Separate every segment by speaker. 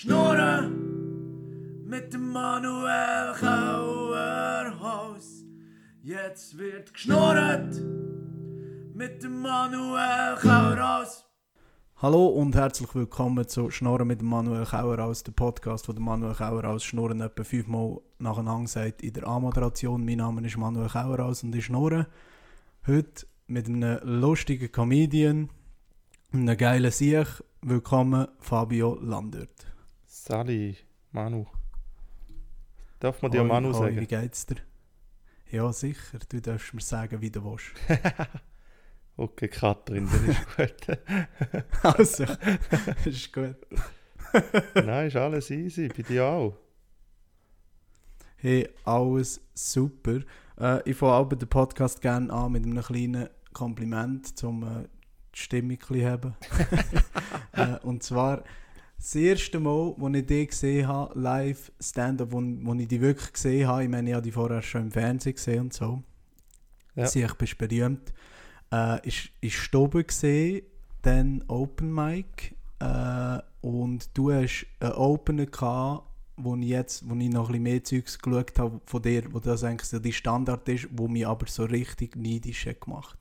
Speaker 1: Schnurren mit dem Manuel Kauerhaus. Jetzt wird geschnurrt mit dem Manuel Kauerhaus.
Speaker 2: Hallo und herzlich willkommen zu Schnorren mit dem Manuel Kauerhaus, der Podcast, wo der Manuel Kauerhaus Schnurren etwa fünfmal nacheinander sagt in der A-Moderation. Mein Name ist Manuel Kauerhaus und ich schnorre heute mit einem lustigen Comedian, einem geilen Sieg. Willkommen, Fabio Landert.
Speaker 3: Sali, Manu. Darf man dir
Speaker 2: Hoi,
Speaker 3: Manu
Speaker 2: hoi,
Speaker 3: sagen?
Speaker 2: Wie geht's dir? Ja, sicher. Du darfst mir sagen, wie du willst.
Speaker 3: Okay, Katrin, das ist gut.
Speaker 2: also, ist gut.
Speaker 3: Nein, ist alles easy, bei dir auch.
Speaker 2: Hey, alles super. Äh, ich fange aber den Podcast gerne an mit einem kleinen Kompliment, um äh, die bisschen zu haben. äh, und zwar das erste Mal, als ich dich gesehen habe, live Stand-up, wo, wo ich dich wirklich gesehen habe, ich meine, ich habe dich vorher schon im Fernsehen gesehen und so.
Speaker 3: Ja.
Speaker 2: Sie, ich bin berühmt. Äh, ich ich Stobe gesehen, dann Open Mic äh, und du hast einen Opener gehabt, wo ich jetzt, wo ich noch ein bisschen mehr Zeugs geschaut habe von dir, wo das eigentlich so die Standard ist, wo mich aber so richtig neidisch hat gemacht.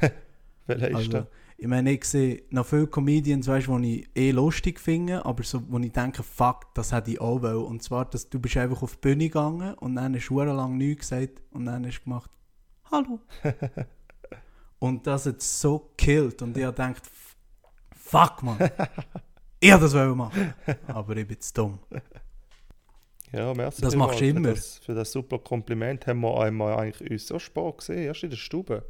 Speaker 3: Welcher ist
Speaker 2: Also,
Speaker 3: der?
Speaker 2: Ich meine, ich sehe noch viele Comedians, weißt, die ich eh lustig finde, aber so, wo ich denke, fuck, das hätte ich auch wollen. Und zwar, dass du bist einfach auf die Bühne gegangen und dann hast du lang nichts gesagt und dann hast du gemacht, hallo. und das hat so gekillt und ich habe gedacht, fuck, man. ich wollte das wollen machen, aber ich bin zu dumm.
Speaker 3: Ja, merci.
Speaker 2: Das machst du immer.
Speaker 3: Für das, für das super Kompliment haben wir einmal eigentlich uns so spät gesehen, erst in der Stube.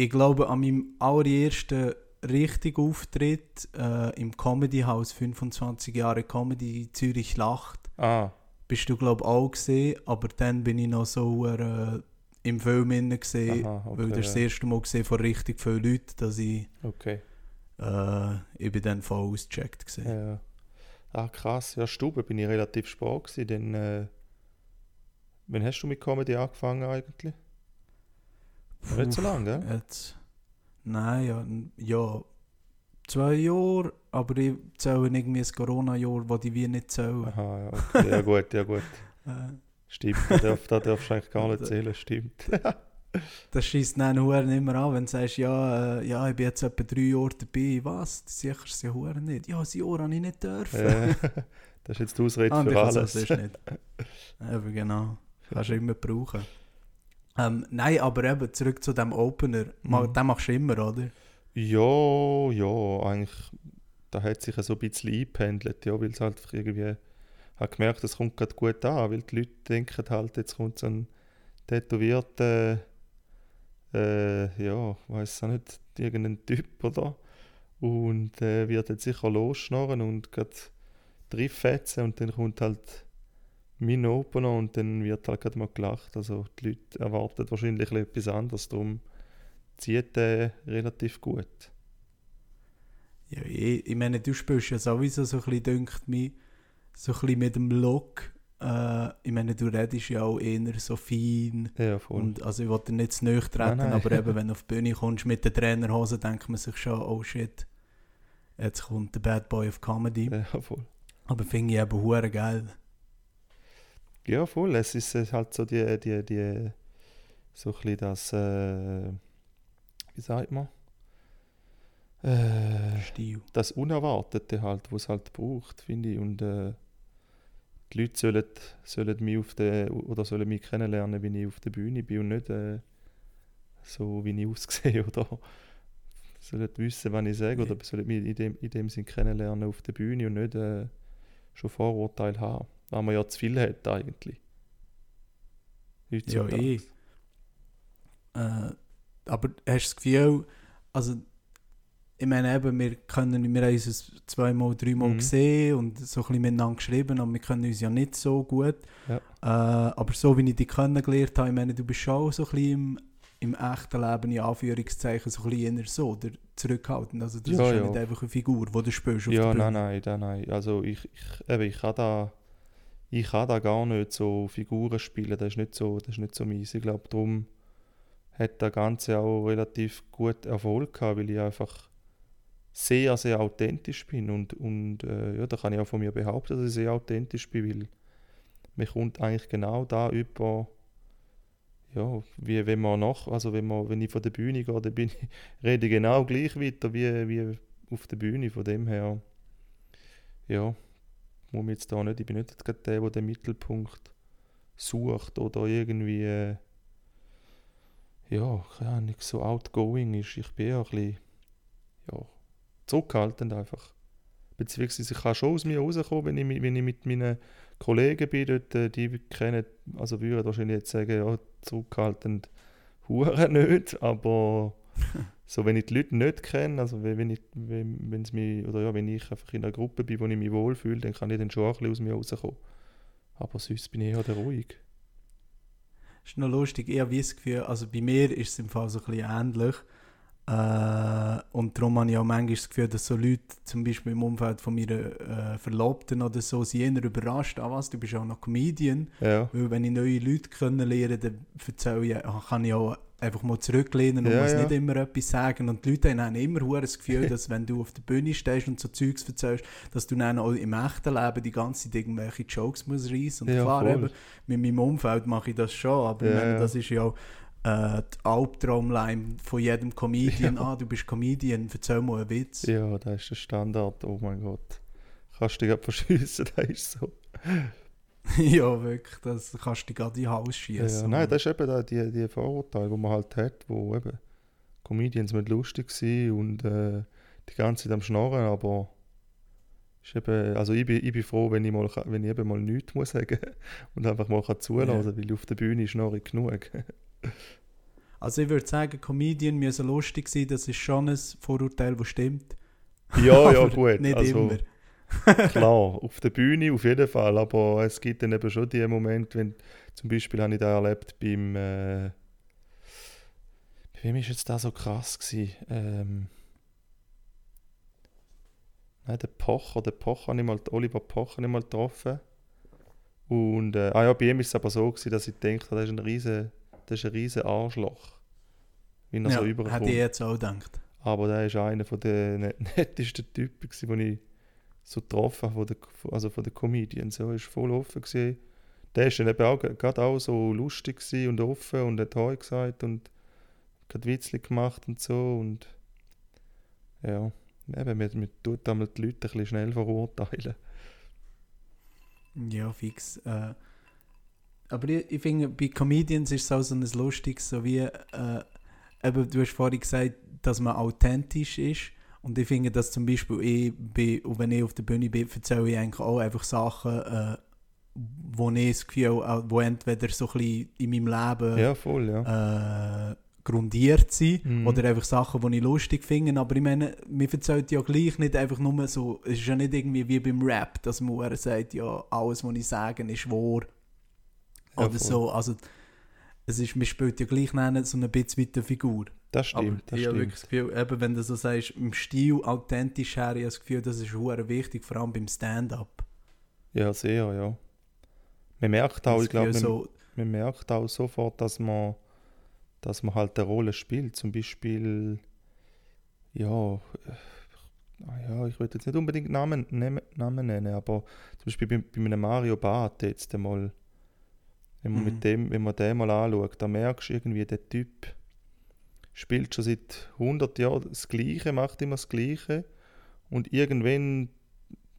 Speaker 2: Ich glaube, an meinem allerersten richtigen Auftritt äh, im Comedy House, 25 Jahre Comedy Zürich Lacht,
Speaker 3: Ah,
Speaker 2: bist du glaube auch gesehen, aber dann bin ich noch so äh, im Film inne gesehen,
Speaker 3: Aha, okay,
Speaker 2: weil das das
Speaker 3: ja.
Speaker 2: erste Mal gesehen von richtig vielen Leuten, dass ich,
Speaker 3: okay.
Speaker 2: äh, ich bin dann voll ausgecheckt gesehen.
Speaker 3: Ja. Ah, krass. Ja, Stube bin ich relativ spät gewesen, denn äh, wann hast du mit Comedy angefangen eigentlich? Nicht so lange, gell?
Speaker 2: Jetzt, nein, ja, ja, zwei Jahre, aber ich zähle irgendwie ein Corona-Jahr, das ich wie nicht zählen.
Speaker 3: Aha, ja, okay. ja gut, ja gut.
Speaker 2: Äh,
Speaker 3: Stimmt, da darf, da darfst du eigentlich gar nicht zählen, stimmt.
Speaker 2: Das schießt dann Huren immer an, wenn du sagst, ja, äh, ja, ich bin jetzt etwa drei Jahre dabei. Was? Du sicherst ja Huren nicht. Ja, ein Jahr habe ich nicht dürfen.
Speaker 3: Äh, das ist jetzt die Ausrede
Speaker 2: ah,
Speaker 3: für alles.
Speaker 2: das sonst nicht. Eben genau. Kannst du immer brauchen. Ähm, nein, aber eben zurück zu dem Opener.
Speaker 3: Mhm.
Speaker 2: Den machst du immer, oder?
Speaker 3: Ja, ja, eigentlich, da hat sich so ein bisschen eingependelt, ja, weil es halt irgendwie, ich habe gemerkt, es kommt gerade gut an, weil die Leute denken halt, jetzt kommt so ein tätowierter, äh, ja, weiß auch nicht, irgendein Typ, oder? Und äh, wird jetzt sicher losschnorren und gerade drei und dann kommt halt mein Opener und dann wird halt gerade mal gelacht. Also die Leute erwarten wahrscheinlich etwas anderes, darum zieht der relativ gut.
Speaker 2: Ja, ich, ich meine, du spielst ja sowieso so ein bisschen, dünkt mich, so ein bisschen mit dem Look. Äh, ich meine, du redest ja auch eher so fein.
Speaker 3: Ja, voll.
Speaker 2: Und also ich wollte nicht zu nahe treten,
Speaker 3: Nein, nein.
Speaker 2: aber eben, wenn du auf die Bühne kommst mit der Trainerhose, denkt man sich schon, oh shit, jetzt kommt der Bad Boy of Comedy.
Speaker 3: ja, voll.
Speaker 2: Aber finde ich eben hure geil.
Speaker 3: Ja, voll. Es ist äh, halt so die, die, die so ein das, äh, wie sagt man? Äh,
Speaker 2: Stil.
Speaker 3: das Unerwartete halt, was es halt braucht, finde ich. Und äh, die Leute sollen, sollen mich auf der, oder sollen mich kennenlernen, wie ich auf der Bühne bin und nicht äh, so, wie ich aussehe, oder sollen wissen, was ich sage, oder sollen mich in dem, in dem Sinn kennenlernen auf der Bühne und nicht äh, schon Vorurteile haben, weil man ja zu viel hat eigentlich.
Speaker 2: Ja, eh. Äh, aber hast du das Gefühl, also ich meine eben, wir können, wir haben uns zweimal, dreimal
Speaker 3: Mhm.
Speaker 2: gesehen und so ein bisschen miteinander geschrieben, aber wir können uns ja nicht so gut.
Speaker 3: Ja.
Speaker 2: Äh, aber so wie ich dich kennengelernt habe, ich meine, du bist schon so ein bisschen im, im echten Leben, in Anführungszeichen, so ein bisschen eher so, oder zurückhaltend. Also das
Speaker 3: Ja,
Speaker 2: ist ja
Speaker 3: ja.
Speaker 2: nicht einfach eine Figur, die du spielst auf
Speaker 3: Ja, nein, nein, nein, nein. Also ich, ich, eben, ich kann da, ich kann da gar nicht so Figuren spielen. Das ist nicht so, das ist nicht so meins. Ich glaube, darum hat der Ganze auch relativ gut Erfolg gehabt, weil ich einfach sehr, sehr authentisch bin. Und, und äh, ja, da kann ich auch von mir behaupten, dass ich sehr authentisch bin, weil mir kommt eigentlich genau da über, ja, wie wenn man nach, also wenn, man, wenn ich von der Bühne gehe, dann bin ich, rede ich genau gleich weiter wie, wie auf der Bühne. Von dem her, ja, muss man jetzt da nicht, ich bin nicht gerade der, der den Mittelpunkt sucht oder irgendwie, äh, ja, keine Ahnung, so outgoing ist. Ich bin eher ein bisschen, ja, zurückhaltend einfach. Beziehungsweise ich kann schon aus mir rauskommen, wenn ich, wenn ich mit meinen Kollegen bin, dort, äh, die kennen, also würden wahrscheinlich jetzt sagen, ja, zurückhaltend hure nicht, aber so, wenn ich die Leute nicht kenne, also wenn, ich, wenn, wenn's mich, oder ja, wenn ich einfach in einer Gruppe bin, wo ich mich wohlfühle, dann kann ich dann schon ein bisschen aus mir rauskommen. Aber sonst bin ich eher der ruhig.
Speaker 2: ist noch lustig, ich habe das Gefühl, also bei mir ist es im Fall so ein bisschen ähnlich. Äh, und darum habe ich auch manchmal das Gefühl, dass so Leute, zum Beispiel im Umfeld von meiner äh, Verlobten oder so, sind eher überrascht, ah was, du bist auch noch Comedian.
Speaker 3: Ja,
Speaker 2: Weil wenn ich neue Leute kennenlerne, dann erzähle ich, ah, kann ich auch einfach mal zurücklehnen und
Speaker 3: Ja,
Speaker 2: muss
Speaker 3: ja.
Speaker 2: nicht immer etwas sagen. Und die Leute haben immer das Gefühl, dass wenn du auf der Bühne stehst und so Zeugs erzählst, dass du dann auch im echten Leben die ganze Zeit irgendwelche Jokes musst reissen. Und
Speaker 3: Ja,
Speaker 2: klar,
Speaker 3: voll.
Speaker 2: eben, mit meinem Umfeld mache ich das schon, aber
Speaker 3: Ja,
Speaker 2: meine, das ist ja auch äh, die Albtraumline von jedem Comedian. Ah, du bist Comedian, erzähl mal einen Witz.
Speaker 3: ja, das ist der Standard, oh mein Gott. Kannst du dich verschiessen, das ist so.
Speaker 2: ja, wirklich, das kannst du gerade in den Hals
Speaker 3: Ja,
Speaker 2: schießen.
Speaker 3: nein, das ist eben da die, die Vorurteile, die man halt hat, wo eben Comedians mit lustig sein und äh, die ganze Zeit am Schnorren, aber ist eben, also ich bin, ich bin froh, wenn ich, mal, wenn ich eben mal nichts muss sagen und einfach mal kann zulassen, weil auf der Bühne schnorre ich genug.
Speaker 2: Also ich würde sagen, Comedian müssen lustig sein, das ist schon ein Vorurteil, das stimmt.
Speaker 3: ja, ja, gut.
Speaker 2: Nicht
Speaker 3: also,
Speaker 2: immer.
Speaker 3: Klar, auf der Bühne auf jeden Fall, aber es gibt dann eben schon die Momente, wenn zum Beispiel habe ich da erlebt beim äh, bei wem ist jetzt da so krass gewesen? Ähm, nein, der Pocher, der Pocher habe ich mal, Oliver Pocher ich mal getroffen und äh, ah ja, bei ihm ist es aber so gewesen, dass ich habe, das ist ein riesen, das ist ein riesen Arschloch, wie er so
Speaker 2: Ja, hätte
Speaker 3: überkommt.
Speaker 2: ich jetzt auch gedacht.
Speaker 3: Aber der ist einer von den net- nettesten Typen, die ich so getroffen von der, also von den Comedians. So, ist voll offen. Gewesen. Der ist dann eben auch gerade auch so lustig und offen und hat Heu gesagt und hat Witzli gemacht und so. Und ja, eben, man, man tut einmal die Leute ein bisschen schnell verurteilen.
Speaker 2: Ja, fix. Äh, aber ich, ich finde, bei Comedians ist es auch so ein lustiges, so wie, äh, eben, du hast vorhin gesagt, dass man authentisch ist. Und ich finde, dass zum Beispiel ich bin, wenn ich auf der Bühne bin, erzähle ich eigentlich auch einfach Sachen, äh, wo ich das Gefühl, äh, wo entweder so ein bisschen in meinem Leben
Speaker 3: Ja, voll, ja.
Speaker 2: äh, grundiert sind
Speaker 3: Mhm.
Speaker 2: oder einfach Sachen, die ich lustig finde. Aber ich meine, mir erzählt ja gleich nicht einfach nur so, es ist ja nicht irgendwie wie beim Rap, dass man sagt, ja, alles, was ich sage, ist wahr.
Speaker 3: Ja,
Speaker 2: oder
Speaker 3: voll.
Speaker 2: so, also es ist, man spielt ja gleich nennen, so ein bisschen mit der Figur.
Speaker 3: Das
Speaker 2: Aber
Speaker 3: stimmt, das
Speaker 2: ich habe
Speaker 3: stimmt.
Speaker 2: wirklich das Gefühl, eben, wenn du so sagst, im Stil authentisch her, ich habe das Gefühl, das ist hure wichtig, vor allem beim Stand-up.
Speaker 3: Ja, sehr, ja. Man merkt auch,
Speaker 2: Das
Speaker 3: ich glaube, man,
Speaker 2: so,
Speaker 3: man merkt auch sofort, dass man, dass man halt eine Rolle spielt. Zum Beispiel, ja, ah ja, ich würde jetzt nicht unbedingt Namen, Namen, Namen nennen, aber zum Beispiel bei, bei einem Mario Barth jetzt einmal, wenn man,
Speaker 2: Mhm.
Speaker 3: mit dem, wenn man den mal anschaut, da merkst du irgendwie, der Typ spielt schon seit 100 Jahren das Gleiche, macht immer das Gleiche und irgendwann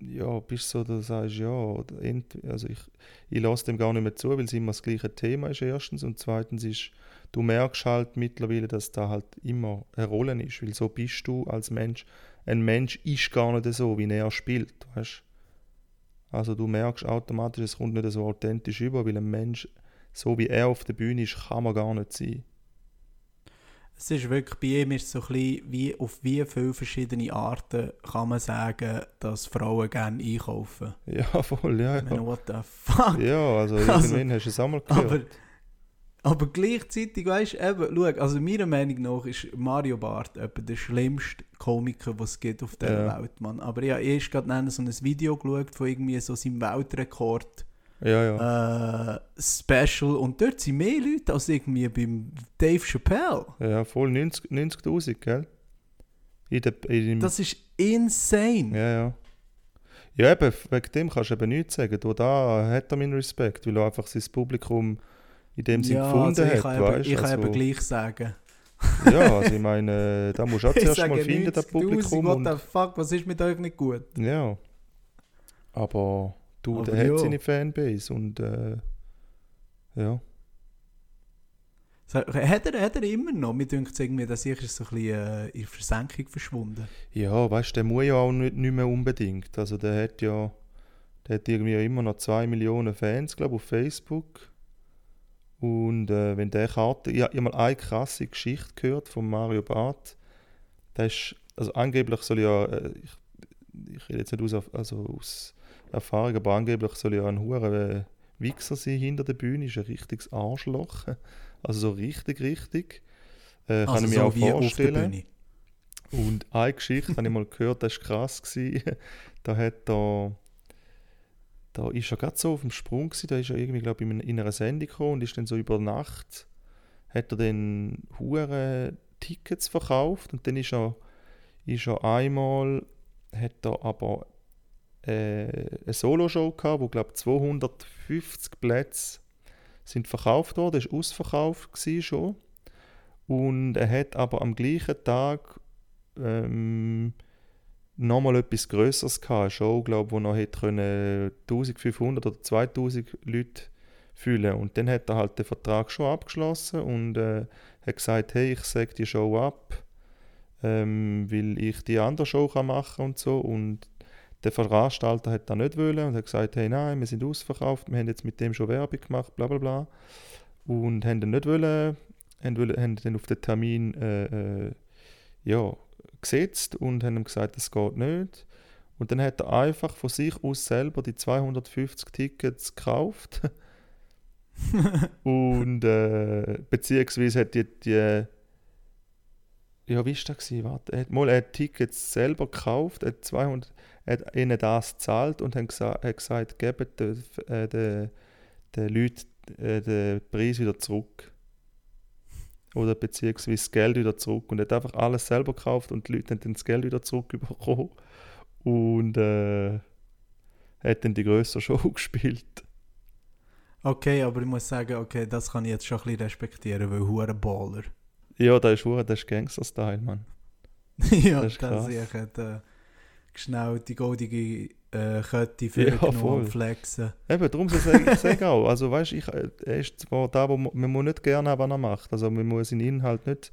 Speaker 3: ja, bist du so, du sagst, ja, also ich, ich lasse dem gar nicht mehr zu, weil es immer das gleiche Thema ist erstens und zweitens ist, du merkst halt mittlerweile, dass da halt immer eine Rolle ist, weil so bist du als Mensch. Ein Mensch ist gar nicht so, wie er spielt, weißt Also du merkst automatisch, es kommt nicht so authentisch über, weil ein Mensch, so wie er auf der Bühne ist, kann man gar nicht sein.
Speaker 2: Es ist wirklich, bei ihm ist so ein bisschen, wie, auf wie viele verschiedene Arten kann man sagen, dass Frauen gerne einkaufen.
Speaker 3: Ja, voll, ja,
Speaker 2: Ich meine,
Speaker 3: ja.
Speaker 2: what the fuck?
Speaker 3: Ja, also
Speaker 2: Also,
Speaker 3: irgendwann hast du es einmal gehört.
Speaker 2: Aber, aber gleichzeitig, weißt du, eben, schau, also meiner Meinung nach ist Mario Barth etwa der schlimmste Komiker, was es gibt auf dieser
Speaker 3: Ja.
Speaker 2: Welt, Mann. Aber ich habe gerade so ein Video geschaut von irgendwie so seinem Weltrekord
Speaker 3: ja, ja.
Speaker 2: äh, Special und dort sind mehr Leute als irgendwie beim Dave Chappelle.
Speaker 3: Ja, voll 90 90'000, gell? In der, in dem,
Speaker 2: Das ist insane.
Speaker 3: ja, ja. Ja, eben, wegen dem kannst du eben nichts sagen. Du, da hat er meinen Respekt, weil er einfach sein Publikum in dem Sinn gefunden
Speaker 2: also ich
Speaker 3: hat, weißt
Speaker 2: ich kann
Speaker 3: also,
Speaker 2: eben gleich sagen.
Speaker 3: Ja, also ich meine, da musst du auch zuerst mal finden, das
Speaker 2: 90'000,
Speaker 3: Publikum.
Speaker 2: what the fuck, was ist mit euch nicht gut?
Speaker 3: ja. Aber du,
Speaker 2: Aber
Speaker 3: der
Speaker 2: ja.
Speaker 3: hat seine Fanbase und äh, ja.
Speaker 2: So, Hat er, hat er immer noch? Mir denkt irgendwie, dass ich ist so ein bisschen äh, in Versenkung verschwunden.
Speaker 3: Ja, weißt du, der muss ja auch nicht, nicht mehr unbedingt. Also der hat ja, der hat irgendwie immer noch 2 Millionen Fans, glaube ich, auf Facebook. Und äh, wenn der Karte, ich habe mal eine krasse Geschichte gehört von Mario Barth. Der ist, also angeblich soll ja, äh, ich, ich rede jetzt nicht aus, also aus Erfahrung, aber angeblich soll ja ein hure äh, Wichser sein hinter der Bühne, ist ein richtiges Arschloch. Also so richtig, richtig. Äh, kann
Speaker 2: also
Speaker 3: ich mir
Speaker 2: so
Speaker 3: auch vorstellen. Und eine Geschichte habe ich mal gehört, das war krass. Gewesen. Da hat er, da ist er gerade so auf dem Sprung gewesen, da ist er irgendwie, glaube ich, in in einer Sendung gekommen und ist dann so über Nacht, hat er dann hure Tickets verkauft und dann ist er, ist er einmal, hat er aber äh, eine Soloshow gehabt, wo glaube 250 Plätze sind verkauft worden, das war ausverkauft gewesen schon. Und er hat aber am gleichen Tag ähm, nochmal etwas Größeres gehabt. Eine Show, glaube wo noch hätte können 1500 oder 2000 Leute füllen Und dann hat er halt den Vertrag schon abgeschlossen und äh, hat gesagt, hey, ich sage die Show ab, ähm, weil ich die andere Show kann machen und so. Und der Veranstalter hat das nicht wollen und hat gesagt, hey, nein, wir sind ausverkauft, wir haben jetzt mit dem schon Werbung gemacht, bla bla bla. Und haben dann nicht wollen, haben, wollen, haben dann auf den Termin äh, äh, ja, gesetzt und haben ihm gesagt, das geht nicht. Und dann hat er einfach von sich aus selber die 250 Tickets gekauft. und äh, beziehungsweise hat die, die ja, wie war das? Warte, er hat, mal, er hat Tickets selber gekauft, er hat, 200, er hat ihnen das gezahlt und hat gesagt, hat gesagt gebt den, äh, den, den Leuten äh, den Preis wieder zurück. Oder beziehungsweise das Geld wieder zurück. Und er hat einfach alles selber gekauft und die Leute haben dann das Geld wieder zurückbekommen. Und äh, hat dann die größere Show gespielt.
Speaker 2: Okay, aber ich muss sagen, okay, das kann ich jetzt schon ein bisschen respektieren, weil hure Baller.
Speaker 3: Ja, das ist, hure- das ist Gangster-Style, Mann.
Speaker 2: ja,
Speaker 3: Das ist
Speaker 2: das
Speaker 3: krass.
Speaker 2: ich hat äh, schnell die goldige äh, Kette für
Speaker 3: Ja, voll.
Speaker 2: flexen.
Speaker 3: Eben, darum sage ich sag auch, also weißt, ich, äh, er ist zwar da, wo man, man muss nicht gerne haben, was er macht, also man muss seinen Inhalt nicht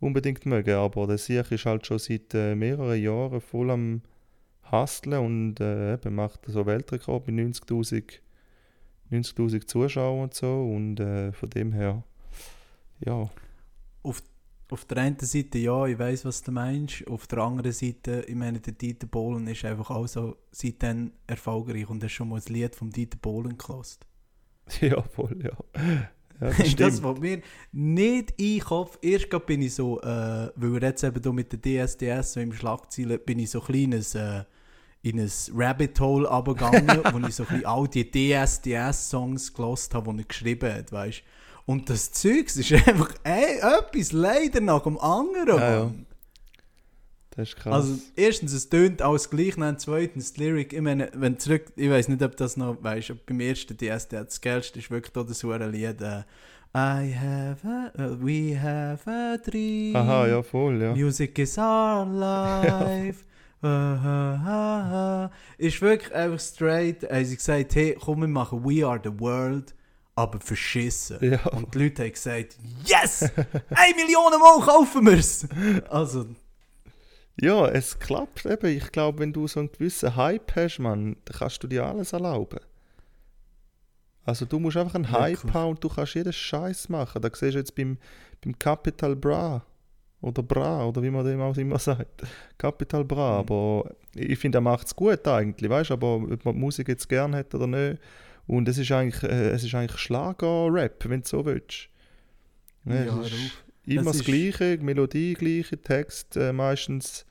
Speaker 3: unbedingt mögen, aber der Sieg ist halt schon seit äh, mehreren Jahren voll am Hustlen und äh, eben macht so Weltrekord mit 90'000 90'000 Zuschauern und so und äh, von dem her, ja,
Speaker 2: Auf der einen Seite ja, ich weiß, was du meinst. Auf der anderen Seite, ich meine, der Dieter Bohlen ist einfach auch so seitdem erfolgreich und hast schon mal ein Lied vom Dieter Bohlen gelost.
Speaker 3: ja, voll, ja. Ja, das
Speaker 2: Das,
Speaker 3: stimmt.
Speaker 2: was mir nicht in Kopf, erst gerade bin ich so, äh, weil wir jetzt eben da mit der DSDS so im Schlagzeilen, bin ich so ein kleines, äh, in ein Rabbit Hole runtergegangen, wo ich so ein bisschen all die DSDS-Songs gelost habe, die er geschrieben hat, weißt Und das Zeugs ist einfach ey, etwas leider nach dem anderen.
Speaker 3: Ja, ja. Das ist krass.
Speaker 2: Also erstens, es tönt alles gleich, dann zweitens, die Lyric, ich meine, wenn zurück, ich weiß nicht, ob das noch, weißt du, beim ersten DSD, das geilste ist wirklich da das hure Lied, äh, I have a, uh, we have a dream,
Speaker 3: Aha, ja, voll, ja.
Speaker 2: music is our life, ist wirklich einfach straight, haben sie gesagt, hey, komm, wir machen We Are The World, aber verschissen.
Speaker 3: Ja,
Speaker 2: Und die Leute haben gesagt, yes, eine Million Mal kaufen wir es. Also,
Speaker 3: ja, es klappt eben. Ich glaube, wenn du so einen gewissen Hype hast, Mann, dann kannst du dir alles erlauben. Also du musst einfach einen Hype
Speaker 2: Wirklich.
Speaker 3: haben und du kannst jeden Scheiß machen. Da siehst du jetzt beim, beim Capital Bra oder Bra oder wie man dem auch immer sagt. Capital Bra,
Speaker 2: Mhm.
Speaker 3: aber ich finde, er macht es gut eigentlich, weißt du, aber ob man die Musik jetzt gern hat oder nicht. Und es ist eigentlich, äh, es ist eigentlich Schlager-Rap, wenn du so willst.
Speaker 2: ja,
Speaker 3: es ist
Speaker 2: auf.
Speaker 3: immer
Speaker 2: Es
Speaker 3: das
Speaker 2: ist-
Speaker 3: Gleiche, Melodie gleiche, Text äh, meistens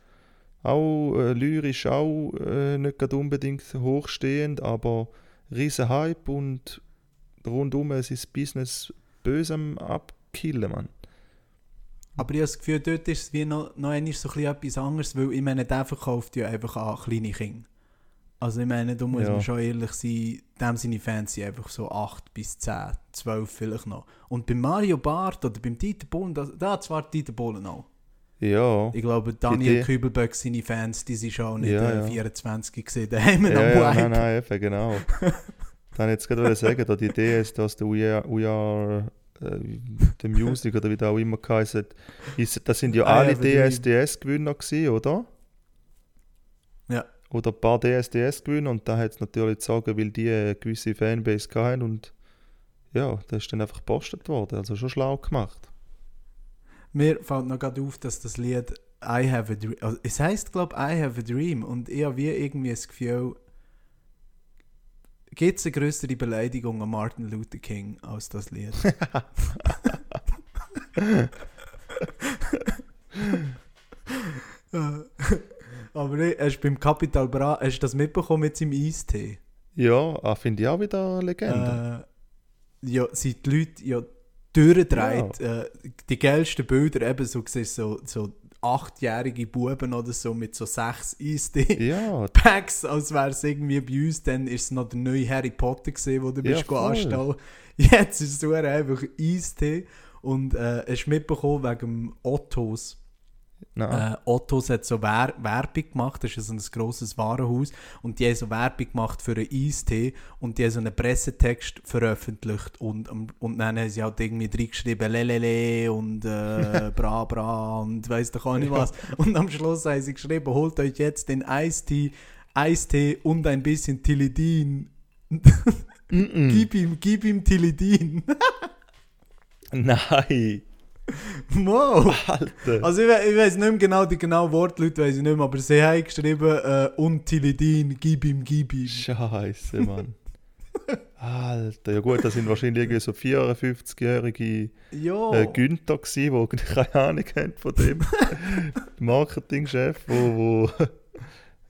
Speaker 3: auch äh, lyrisch auch äh, nicht gerade unbedingt hochstehend, aber riesen Hype und rundum ist das Business böse am abkillen, Mann.
Speaker 2: Aber ich habe das Gefühl, dort ist es wie noch, noch so ein bisschen etwas anderes, weil ich meine, der verkauft ja einfach an kleine Kinder. Also ich meine, da muss
Speaker 3: Ja.
Speaker 2: man schon ehrlich sein, dem seine Fans sind einfach so 8 bis 10, 12 vielleicht noch. Und bei Mario Barth oder beim Dieter Bohlen, da, da zwar Dieter Bohlen auch.
Speaker 3: Ja.
Speaker 2: Ich glaube, Daniel. Kübelböck, seine Fans, die sind schon auch nicht
Speaker 3: Ja,
Speaker 2: äh,
Speaker 3: ja.
Speaker 2: 24 gesehen, daheim
Speaker 3: Ja,
Speaker 2: am
Speaker 3: ja,
Speaker 2: Wipe.
Speaker 3: nein, nein, eben, genau. Dann jetzt gerade sagen, da die Idee ist, dass der We Are, We Are äh, the Music oder wie der auch immer geheißen ist, das sind ja
Speaker 2: I
Speaker 3: alle
Speaker 2: have a dream.
Speaker 3: DSDS-Gewinner gewesen, oder?
Speaker 2: Ja.
Speaker 3: Oder ein paar DSDS-Gewinner und da hat es natürlich zu sagen, weil die eine gewisse Fanbase hatten und ja, das ist dann einfach gepostet worden, also schon schlau gemacht.
Speaker 2: Mir fällt noch gerade auf, dass das Lied I Have a Dream, also es heißt glaube ich I Have a Dream und ich habe wie irgendwie das Gefühl, gibt es eine größere Beleidigung an Martin Luther King als das Lied? Aber nee, hast du beim Capital Bra, hast du das mitbekommen mit seinem Eistee?
Speaker 3: Ja, ah, finde ich auch wieder eine Legende.
Speaker 2: Äh, ja, sind die Leute ja durchdreht. Äh, die geilsten Bilder eben so, siehst so, so achtjährige Buben oder so mit so sechs Eistee.
Speaker 3: ja,
Speaker 2: Packs, als wäre es irgendwie bei uns, dann ist es noch der neue Harry Potter gesehen, wo du
Speaker 3: Ja,
Speaker 2: bist
Speaker 3: voll.
Speaker 2: anstellen. Jetzt ist es so einfach Eistee und äh, hast du mitbekommen wegen Ottos. Äh, Ottos hat so Wer Werbung gemacht, das ist so ein grosses Warenhaus und die haben so Werbung gemacht für einen Eistee und die haben so einen Pressetext veröffentlicht und, ähm, und dann haben sie halt irgendwie reingeschrieben Lelele und äh, Bra Bra und weiss doch auch nicht was und am Schluss haben sie geschrieben, holt euch jetzt den Eistee, Eistee und ein bisschen Tilidin.
Speaker 3: Mm-mm.
Speaker 2: Gib ihm, gib ihm Tilidin.
Speaker 3: Nein,
Speaker 2: Wow.
Speaker 3: Alter.
Speaker 2: Also ich, we ich weiß nicht mehr genau die genauen Wortleute, weiß ich nicht mehr, aber sie haben geschrieben, äh, und Tilidin, gib ihm, gib ihm.
Speaker 3: Scheiße, Mann. Alter, ja gut, das sind wahrscheinlich irgendwie so 54-jährige
Speaker 2: Ja.
Speaker 3: äh, Günther gsi, die keine Ahnung haben von dem Marketingchef, wo, wo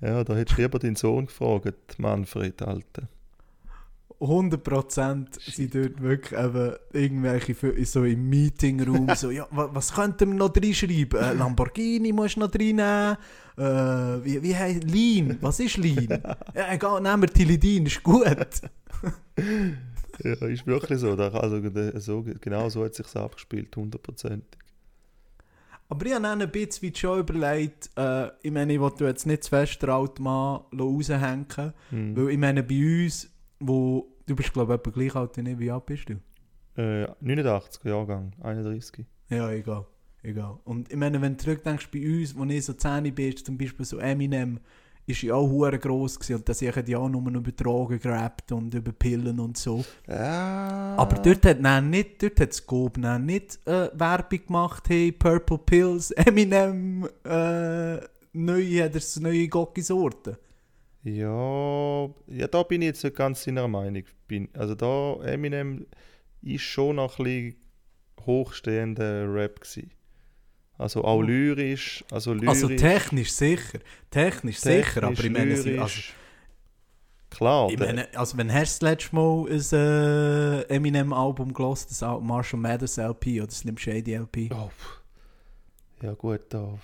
Speaker 3: ja, da hättest du lieber deinen Sohn gefragt, Manfred, Alter.
Speaker 2: 100% sind dort wirklich eben irgendwelche so im Meetingroom so, ja, wa, was könnten wir noch reinschreiben? Äh, Lamborghini musst du noch reinnehmen. Äh, wie, wie heißt Lean? Was ist Lean? ja, egal, nehmen wir Tilidin, ist gut.
Speaker 3: Ja, ist wirklich so. Also, so genau so hat es sich abgespielt, hundertprozentig.
Speaker 2: Aber ich habe dann ein bisschen wie schon überlegt, äh, ich meine, ich wollte jetzt nicht zu fest den alten Mann raushängen,
Speaker 3: Hm.
Speaker 2: weil ich meine, bei uns, wo, du bist glaube ich etwa gleich alt wie ich, wie alt bist du?
Speaker 3: Äh, 89 Jahrgang, 31.
Speaker 2: Ja, egal. egal. Und ich meine, wenn du zurückdenkst bei uns, wo ich so 10 bin, zum Beispiel so Eminem, ist ja auch hure gross gewesen und da sicher die auch nur über Drogen gerappt und über Pillen und so.
Speaker 3: Ah.
Speaker 2: Aber dort hat dann nicht, dort hat Scope dann nicht äh, Werbung gemacht, hey, Purple Pills, Eminem, äh, neue, so neue Gocki-Sorten.
Speaker 3: Ja, ja, da bin ich jetzt nicht ganz seiner Meinung. Bin, also da, Eminem ist schon noch ein bisschen hochstehender Rap gewesen. Also auch
Speaker 2: Oh.
Speaker 3: lyrisch, also lyrisch.
Speaker 2: Also technisch sicher, technisch, sicher, aber ich meine, sie, also,
Speaker 3: lyrisch. Klar,
Speaker 2: ich meine, also wenn hast du das letzte Mal ein äh, Eminem-Album gelost, das Al- Marshall Mathers LP oder Slim Shady LP?
Speaker 3: Oh, ja gut, da.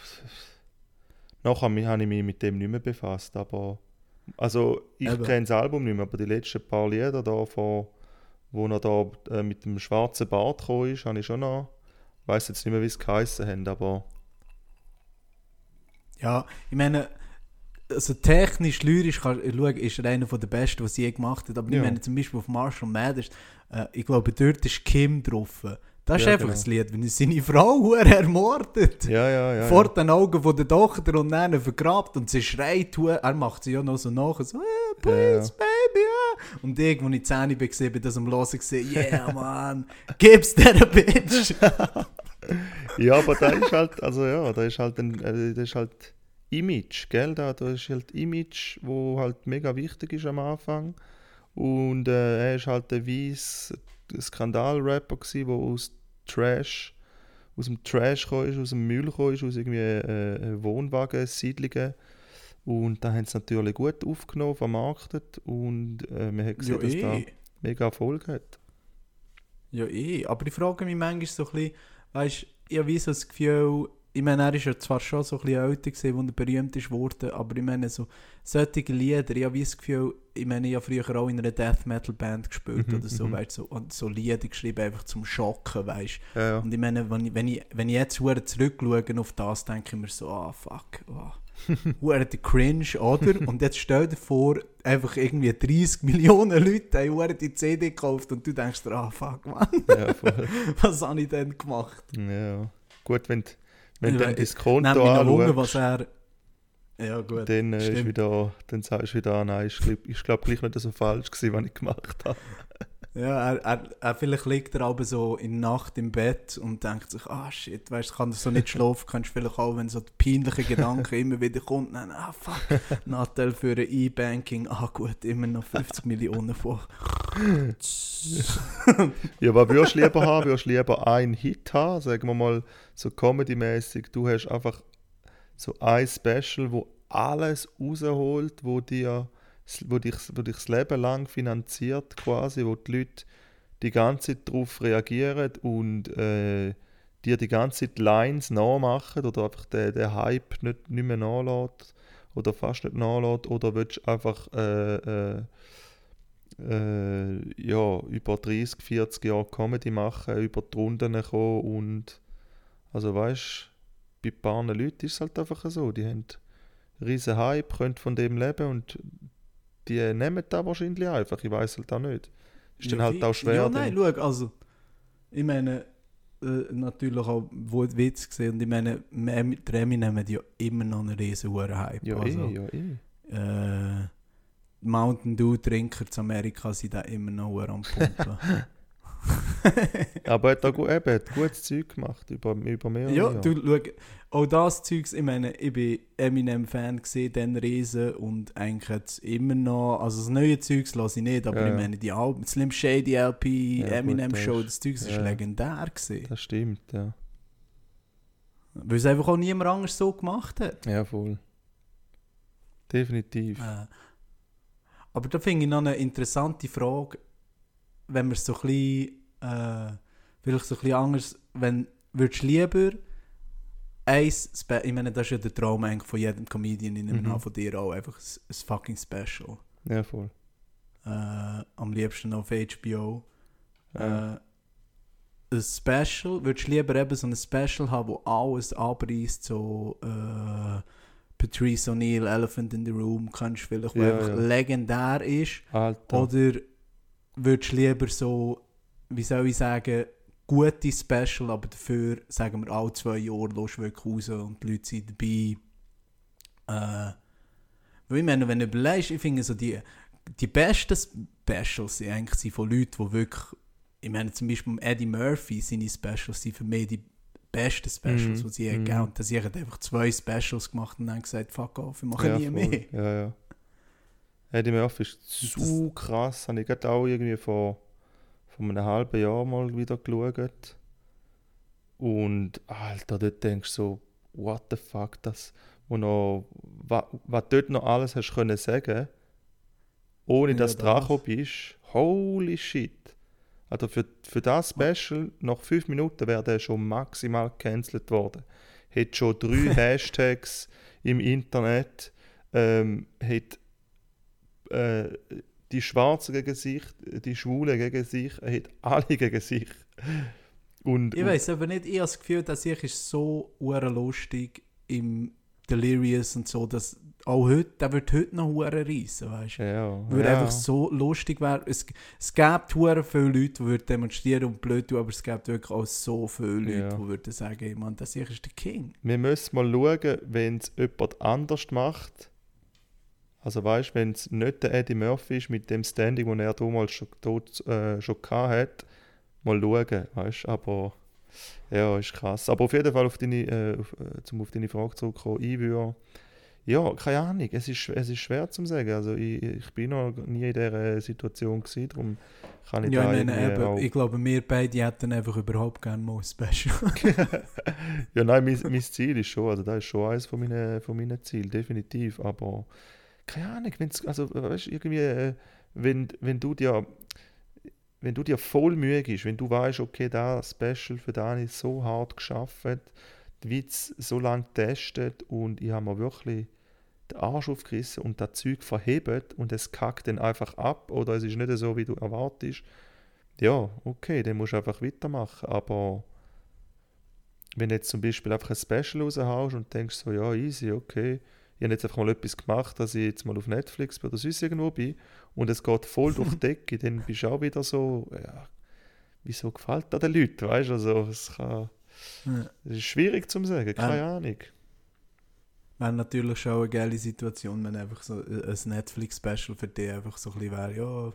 Speaker 3: Nachher habe ich mich mit dem nicht mehr befasst, aber also ich
Speaker 2: Eben.
Speaker 3: kenne das Album nicht mehr, aber die letzten paar Lieder da von, wo er da äh, mit dem schwarzen Bart gekommen ist, habe ich schon noch, ich weiß jetzt nicht mehr, wie es geheißen haben, aber
Speaker 2: Ja, ich meine, also technisch, lyrisch, kann, schauen, ist er einer der besten, was sie je gemacht hat. Aber ich
Speaker 3: Ja.
Speaker 2: meine, zum Beispiel auf Marshall Mathers, äh, ich glaube, dort ist Kim drauf. Das ist
Speaker 3: Ja,
Speaker 2: einfach
Speaker 3: genau.
Speaker 2: ein Lied, wenn er seine Frau ermordet.
Speaker 3: ja, ja, ja.
Speaker 2: vor
Speaker 3: ja.
Speaker 2: den Augen von der Tochter und dann vergrabt und sie schreit, er macht sie ja noch so nach, so, eh, please,
Speaker 3: Ja.
Speaker 2: baby, yeah. Und als ich die Zähne war, bin das am Hören gesehen, yeah, man, gib's der Bitch.
Speaker 3: Ja, aber da ist halt, also ja, da ist halt ein, äh, das ist halt Image, gell? Da, da ist halt Image, wo halt mega wichtig ist am Anfang. Und äh, er ist halt der weiss Skandal-Rapper wo aus Trash, aus dem Trash ist, aus dem Müll ist, aus irgendwie äh, Wohnwagen, Siedlungen. Und da haben sie natürlich gut aufgenommen, vermarktet und äh, man hat gesehen,
Speaker 2: ja,
Speaker 3: dass da
Speaker 2: eh.
Speaker 3: mega Erfolg hat.
Speaker 2: Ja, eh. Aber ich frage mich manchmal so ein bisschen, weißt ich habe wie so das Gefühl, ich meine, er ist ja zwar schon so ein bisschen älter gewesen, als er berühmt ist worden, aber ich meine, so solche Lieder, ich habe das Gefühl, ich meine, ich habe früher auch in einer Death Metal Band gespielt
Speaker 3: Mhm,
Speaker 2: oder so,
Speaker 3: mhm.
Speaker 2: weißt, so, und so Lieder geschrieben, einfach zum Schocken, weißt
Speaker 3: Ja, ja.
Speaker 2: Und ich meine, wenn ich, wenn ich, wenn ich jetzt zurückschaue auf das, denke ich mir so, ah, fuck, oh. Der Cringe, oder? Und jetzt stell dir vor, einfach irgendwie 30 Millionen Leute haben die CD gekauft und du denkst dir, ah, fuck, man,
Speaker 3: ja,
Speaker 2: was habe ich denn gemacht?
Speaker 3: ja. Gut, wenn, du- wenn
Speaker 2: Ich
Speaker 3: du dann dein Konto
Speaker 2: was
Speaker 3: anschaust,
Speaker 2: er... Ja gut,
Speaker 3: dann, äh, ist
Speaker 2: stimmt.
Speaker 3: wieder, dann sagst du wieder, ah, nein, glaub- ist glaube gleich nicht so falsch gewesen, was ich gemacht habe.
Speaker 2: Ja, er, er, er, vielleicht liegt er aber so in der Nacht im Bett und denkt sich, ah shit, weißt du, kann so nicht schlafen, kannst vielleicht auch, wenn so der peinliche Gedanke immer wieder kommt, dann, ah fuck, Nattel für ein E-Banking, ah gut, immer noch 50 Millionen vor.
Speaker 3: Ja, was würdest du lieber haben? Würdest du lieber einen Hit haben, sagen wir mal so comedy-mäßig, du hast einfach so ein Special, wo alles rausholt, wo dir wo dich, wo dich das Leben lang finanziert quasi, wo die Leute die ganze Zeit darauf reagieren und äh, dir die ganze Zeit Lines nachmachen oder einfach den, den Hype nicht, nicht mehr nachlässt oder fast nicht nachlässt oder willst du einfach äh, äh, äh, ja, über 30, 40 Jahre Comedy machen, über die Runden kommen und also weißt bei ein paar Leuten ist es halt einfach so, die haben riesen Hype, können von dem leben und die nehmen das wahrscheinlich einfach, ich weiß halt auch nicht. Ist dann
Speaker 2: Ja,
Speaker 3: halt auch schwer.
Speaker 2: Ja,
Speaker 3: dann-
Speaker 2: nein, schau, also, ich meine, äh, natürlich auch, wo ein Witz gesehen und ich meine, der Eminem hat ja immer noch einen riesen Hype.
Speaker 3: ja,
Speaker 2: also,
Speaker 3: eh, ja, eh.
Speaker 2: äh, Mountain Dew Trinker zu Amerika sind da immer noch am Pumpen.
Speaker 3: Aber er hat auch gut, eben, hat gutes Zeug gemacht über, über mehrere
Speaker 2: ja,
Speaker 3: Jahre.
Speaker 2: du schau, auch das Zeugs, ich meine, ich bin Eminem-Fan gesehen, den Riesen und eigentlich jetzt immer noch, also das neue Zeugs lasse ich nicht, aber
Speaker 3: Ja,
Speaker 2: ich meine, die Alben, Slim Shady LP,
Speaker 3: Ja,
Speaker 2: Eminem
Speaker 3: gut, das
Speaker 2: Show,
Speaker 3: ist- ja.
Speaker 2: legendär gesehen.
Speaker 3: Das stimmt, ja.
Speaker 2: Weil es einfach auch niemand anders so gemacht hat.
Speaker 3: Ja, voll. Definitiv.
Speaker 2: Äh, aber da finde ich noch eine interessante Frage, wenn wir so ein bisschen, äh, vielleicht so ein bisschen anders, wenn, würdest du lieber eins, Spe ich meine, das ist ja der Traum eigentlich von jedem Comedian, in
Speaker 3: Mhm.
Speaker 2: von dir auch, einfach ein, ein fucking Special.
Speaker 3: Ja, voll.
Speaker 2: Äh, am liebsten auf HBO.
Speaker 3: Ja.
Speaker 2: Äh, ein Special, würdest du lieber eben so ein Special haben, wo alles abreißt, so äh, Patrice O'Neill, Elephant in the Room, kannst du vielleicht, wo
Speaker 3: Ja,
Speaker 2: einfach
Speaker 3: ja.
Speaker 2: legendär ist.
Speaker 3: Alter.
Speaker 2: Oder würdest du lieber so, wie soll ich sagen, gute Special, aber dafür, sagen wir, alle zwei Jahre lässt wirklich raus und die Leute sind dabei. Äh, weil ich meine, wenn du überlegst, ich finde so die, die besten Specials sind eigentlich sind von Leuten, die wirklich, ich meine zum Beispiel Eddie Murphy, seine Specials sind für mich die besten Specials,
Speaker 3: Mhm,
Speaker 2: die sie
Speaker 3: mhm.
Speaker 2: gegeben haben. Dass ich einfach zwei Specials gemacht und dann gesagt, fuck off, ich mache
Speaker 3: ja,
Speaker 2: nie
Speaker 3: voll.
Speaker 2: mehr.
Speaker 3: Ja, ja. Eddie Murphy ist so krass. Habe ich gerade auch irgendwie vor, vor einem halben Jahr mal wieder geschaut. Und Alter, dort denkst du so, what the fuck, das, wo noch, was, was dort noch alles hast können sagen, ohne
Speaker 2: Ja,
Speaker 3: dass du
Speaker 2: das.
Speaker 3: dran bist. Holy shit. Also für, für das Special, nach fünf Minuten wäre der schon maximal gecancelt worden. Hat schon drei Hashtags im Internet, ähm, hat äh, die Schwarzen gegen sich, die Schwulen gegen sich, er hat alle gegen sich. Und,
Speaker 2: Ich weiß aber nicht, ich habe das Gefühl, dass ich ist so lustig im Delirious und so, dass auch heute, der wird heute noch hure reissen, weißt du?
Speaker 3: ja,
Speaker 2: Würde
Speaker 3: ja.
Speaker 2: einfach so lustig werden. Es, es gibt hure viele Leute, die würden demonstrieren und blöd tun, aber es gibt wirklich auch so viele Leute,
Speaker 3: Ja.
Speaker 2: die würden sagen, hey, Mann, das hier ist der King.
Speaker 3: Wir müssen mal schauen, wenn es jemand anders macht. Also weißt, wenn es nicht der Eddie Murphy ist mit dem Standing, den er damals schon, dort, äh, schon gehabt hat, mal schauen, weißt Aber ja, ist krass. Aber auf jeden Fall auf deine, äh, auf, äh, zum auf deine Frage zurückkommen, ich würde, ja, keine Ahnung, es ist, es ist schwer zu sagen. Also ich, ich bin noch nie in dieser Situation gewesen, darum kann ich
Speaker 2: Ja,
Speaker 3: da
Speaker 2: meine,
Speaker 3: irgendwie
Speaker 2: eben, ich glaube, wir beide hätten einfach überhaupt gerne mal ein Special.
Speaker 3: Ja, nein, mein, mein Ziel ist schon, also das ist schon eines von meinen, von meinen Zielen, definitiv, aber keine Ahnung, wenn's, also weißt, irgendwie, äh, wenn, wenn du dir, wenn du dir voll Mühe gibst, wenn du weißt, okay, da Special für den ist so hart geschafft, die Witz so lange getestet und ich habe mir wirklich den Arsch aufgerissen und das Zeug verhebt und es kackt dann einfach ab oder es ist nicht so, wie du erwartest, ja, okay, dann musst du einfach weitermachen. Aber wenn du jetzt zum Beispiel einfach ein Special raushaust und denkst so, ja, easy, okay, ich habe jetzt einfach mal etwas gemacht, dass ich jetzt mal auf Netflix oder sonst irgendwo bin und es geht voll durch die Decke, dann bist du auch wieder so, ja, wieso gefällt das den Leuten, weißt du, also es kann,
Speaker 2: Ja.
Speaker 3: es ist schwierig zu sagen, keine Ahnung.
Speaker 2: Wäre natürlich schon eine geile Situation, wenn einfach so ein Netflix-Special für dich einfach so ein bisschen wäre, ja,